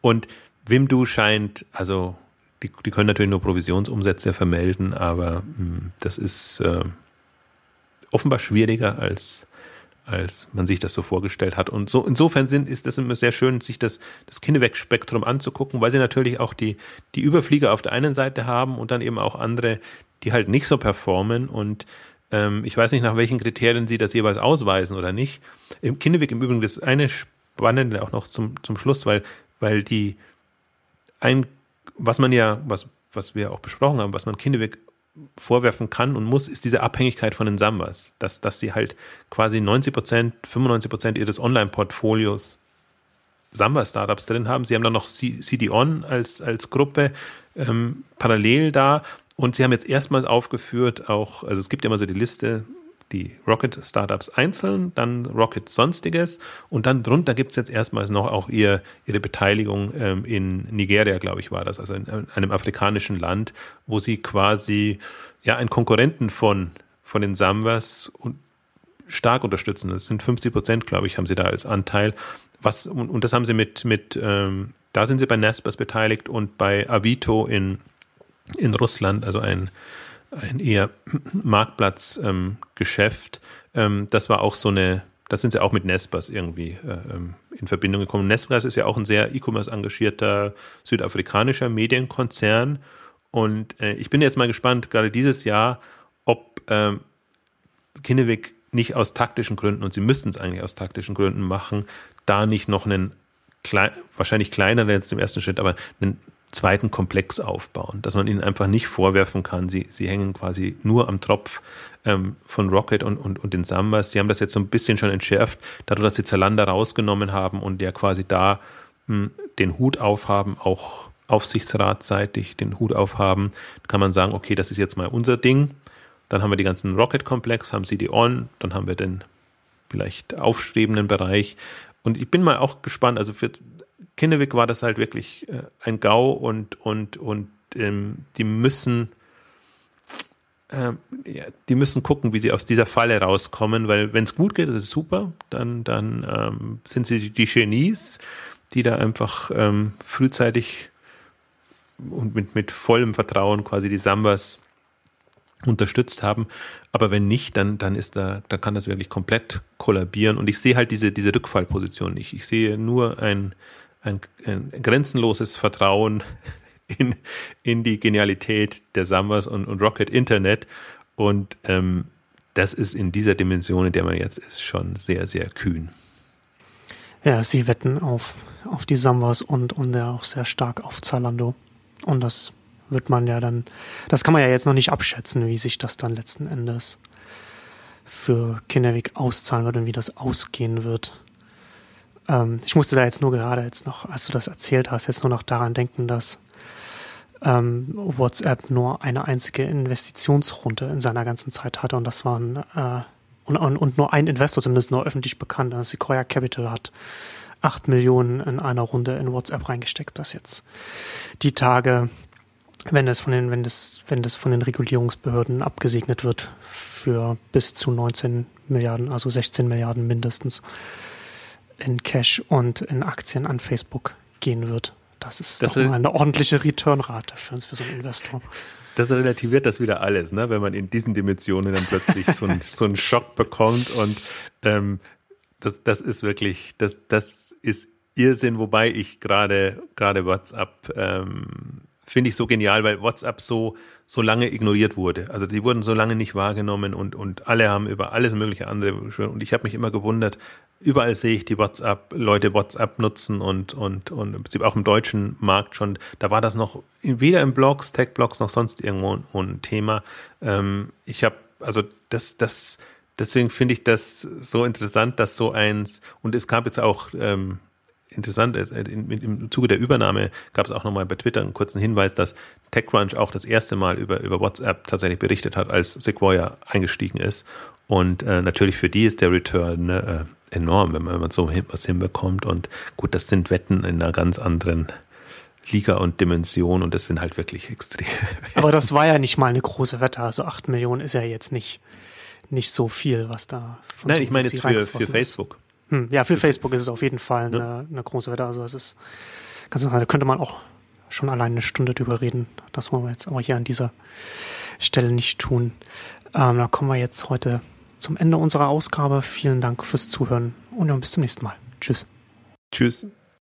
Und Wimdu scheint, also die, die können natürlich nur Provisionsumsätze vermelden, aber mh, hm, das ist äh, offenbar schwieriger als als man sich das so vorgestellt hat. Und so insofern sind, ist es immer sehr schön, sich das, das Kinneweck-Spektrum anzugucken, weil sie natürlich auch die, die Überflieger auf der einen Seite haben und dann eben auch andere, die halt nicht so performen. Und ähm, ich weiß nicht, nach welchen Kriterien sie das jeweils ausweisen oder nicht. Im Kinneweck im Übrigen das eine Spannende auch noch zum, zum Schluss, weil, weil die ein was man ja, was, was wir auch besprochen haben, was man Kindeweg vorwerfen kann und muss, ist diese Abhängigkeit von den Sambas, dass, dass sie halt quasi 90 Prozent, 95 Prozent ihres Online-Portfolios Samba-Startups drin haben. Sie haben dann noch CD-On als, als Gruppe ähm, parallel da und sie haben jetzt erstmals aufgeführt, auch, also es gibt ja immer so die Liste, die Rocket Startups einzeln, dann Rocket Sonstiges und dann drunter gibt es jetzt erstmals noch auch ihr, ihre Beteiligung ähm, in Nigeria, glaube ich, war das, also in, in, einem afrikanischen Land, wo sie quasi ja einen Konkurrenten von, von den Samwas und stark unterstützen. Das sind 50 Prozent, glaube ich, haben sie da als Anteil. Was, und, und das haben sie mit, mit ähm, da sind sie bei Naspers beteiligt und bei Avito in, in Russland, also ein ein eher [CLEARS THROAT] Marktplatzgeschäft. Ähm, ähm, das war auch so eine, das sind sie auch mit Nespers irgendwie äh, ähm, in Verbindung gekommen. Nespers ist ja auch ein sehr E-Commerce engagierter südafrikanischer Medienkonzern. Und äh, ich bin jetzt mal gespannt, gerade dieses Jahr, ob ähm, Kinnevik nicht aus taktischen Gründen, und sie müssten es eigentlich aus taktischen Gründen machen, da nicht noch einen klein, wahrscheinlich kleineren jetzt im ersten Schritt, aber einen zweiten Komplex aufbauen, dass man ihnen einfach nicht vorwerfen kann, sie, sie hängen quasi nur am Tropf ähm, von Rocket und, und, und den Sambas. Sie haben das jetzt so ein bisschen schon entschärft, dadurch, dass sie Zalanda rausgenommen haben und ja quasi da mh, hm, den Hut aufhaben, auch aufsichtsratseitig den Hut aufhaben, kann man sagen, okay, das ist jetzt mal unser Ding. Dann haben wir die ganzen Rocket-Komplex, haben sie die On, dann haben wir den vielleicht aufstrebenden Bereich. Und ich bin mal auch gespannt, also für, Kinnevik war das halt wirklich äh, ein GAU und, und, und ähm, die müssen äh, die müssen gucken, wie sie aus dieser Falle rauskommen, weil wenn es gut geht, das ist super, dann, dann ähm, sind sie die Genies, die da einfach ähm, frühzeitig und mit, mit vollem Vertrauen quasi die Sambas unterstützt haben. Aber wenn nicht, dann, dann ist da, dann kann das wirklich komplett kollabieren. Und ich sehe halt diese, diese Rückfallposition nicht. Ich sehe nur ein, ein, ein grenzenloses Vertrauen in, in die Genialität der Summers und, und Rocket Internet. Und ähm, das ist in dieser Dimension, in der man jetzt ist, schon sehr, sehr kühn. Ja, sie wetten auf, auf die Summers und, und ja auch sehr stark auf Zalando. Und das wird man ja dann, das kann man ja jetzt noch nicht abschätzen, wie sich das dann letzten Endes für Kinderweg auszahlen wird und wie das ausgehen wird. Ähm, ich musste da jetzt nur gerade jetzt noch, als du das erzählt hast, jetzt nur noch daran denken, dass ähm, WhatsApp nur eine einzige Investitionsrunde in seiner ganzen Zeit hatte und das waren äh, und, und, und nur ein Investor, zumindest nur öffentlich bekannt, also Sequoia Capital hat acht Millionen in einer Runde in WhatsApp reingesteckt, das jetzt die Tage, wenn das von den, wenn das, wenn das von den Regulierungsbehörden abgesegnet wird, für bis zu 19 Milliarden, also 16 Milliarden mindestens in Cash und in Aktien an Facebook gehen wird. Das ist das doch mal eine ordentliche Returnrate für, für so einen Investor. Das relativiert das wieder alles, ne? wenn man in diesen Dimensionen dann plötzlich so, ein, so einen Schock bekommt und ähm, das, das ist wirklich, das, das ist Irrsinn, wobei ich gerade gerade WhatsApp ähm, finde ich so genial, weil WhatsApp so so lange ignoriert wurde. Also sie wurden so lange nicht wahrgenommen und und alle haben über alles mögliche andere und ich habe mich immer gewundert, überall sehe ich die WhatsApp, Leute WhatsApp nutzen und, und, und im Prinzip auch im deutschen Markt schon, da war das noch weder im Blogs, Tech-Blogs noch sonst irgendwo ein Thema. Ähm, ich habe, also das, das, deswegen finde ich das so interessant, dass so eins, und es gab jetzt auch, ähm, interessant ist, äh, im Zuge der Übernahme gab es auch nochmal bei Twitter einen kurzen Hinweis, dass TechCrunch auch das erste Mal über, über WhatsApp tatsächlich berichtet hat, als Sequoia eingestiegen ist. Und äh, natürlich für die ist der Return ne, äh, enorm, wenn man, wenn man so was hinbekommt. Und gut, das sind Wetten in einer ganz anderen Liga und Dimension und das sind halt wirklich extrem. [LAUGHS] Aber das war ja nicht mal eine große Wette. Also 8 Millionen ist ja jetzt nicht, nicht so viel, was da von Nein, ich meine jetzt für, für Facebook. Hm, ja, für Facebook ist es auf jeden Fall eine, ja. eine große Wette. Also es ist Ganz da könnte man auch schon allein eine Stunde drüber reden. Das wollen wir jetzt aber hier an dieser Stelle nicht tun. Ähm, da kommen wir jetzt heute zum Ende unserer Ausgabe. Vielen Dank fürs Zuhören und dann bis zum nächsten Mal. Tschüss. Tschüss.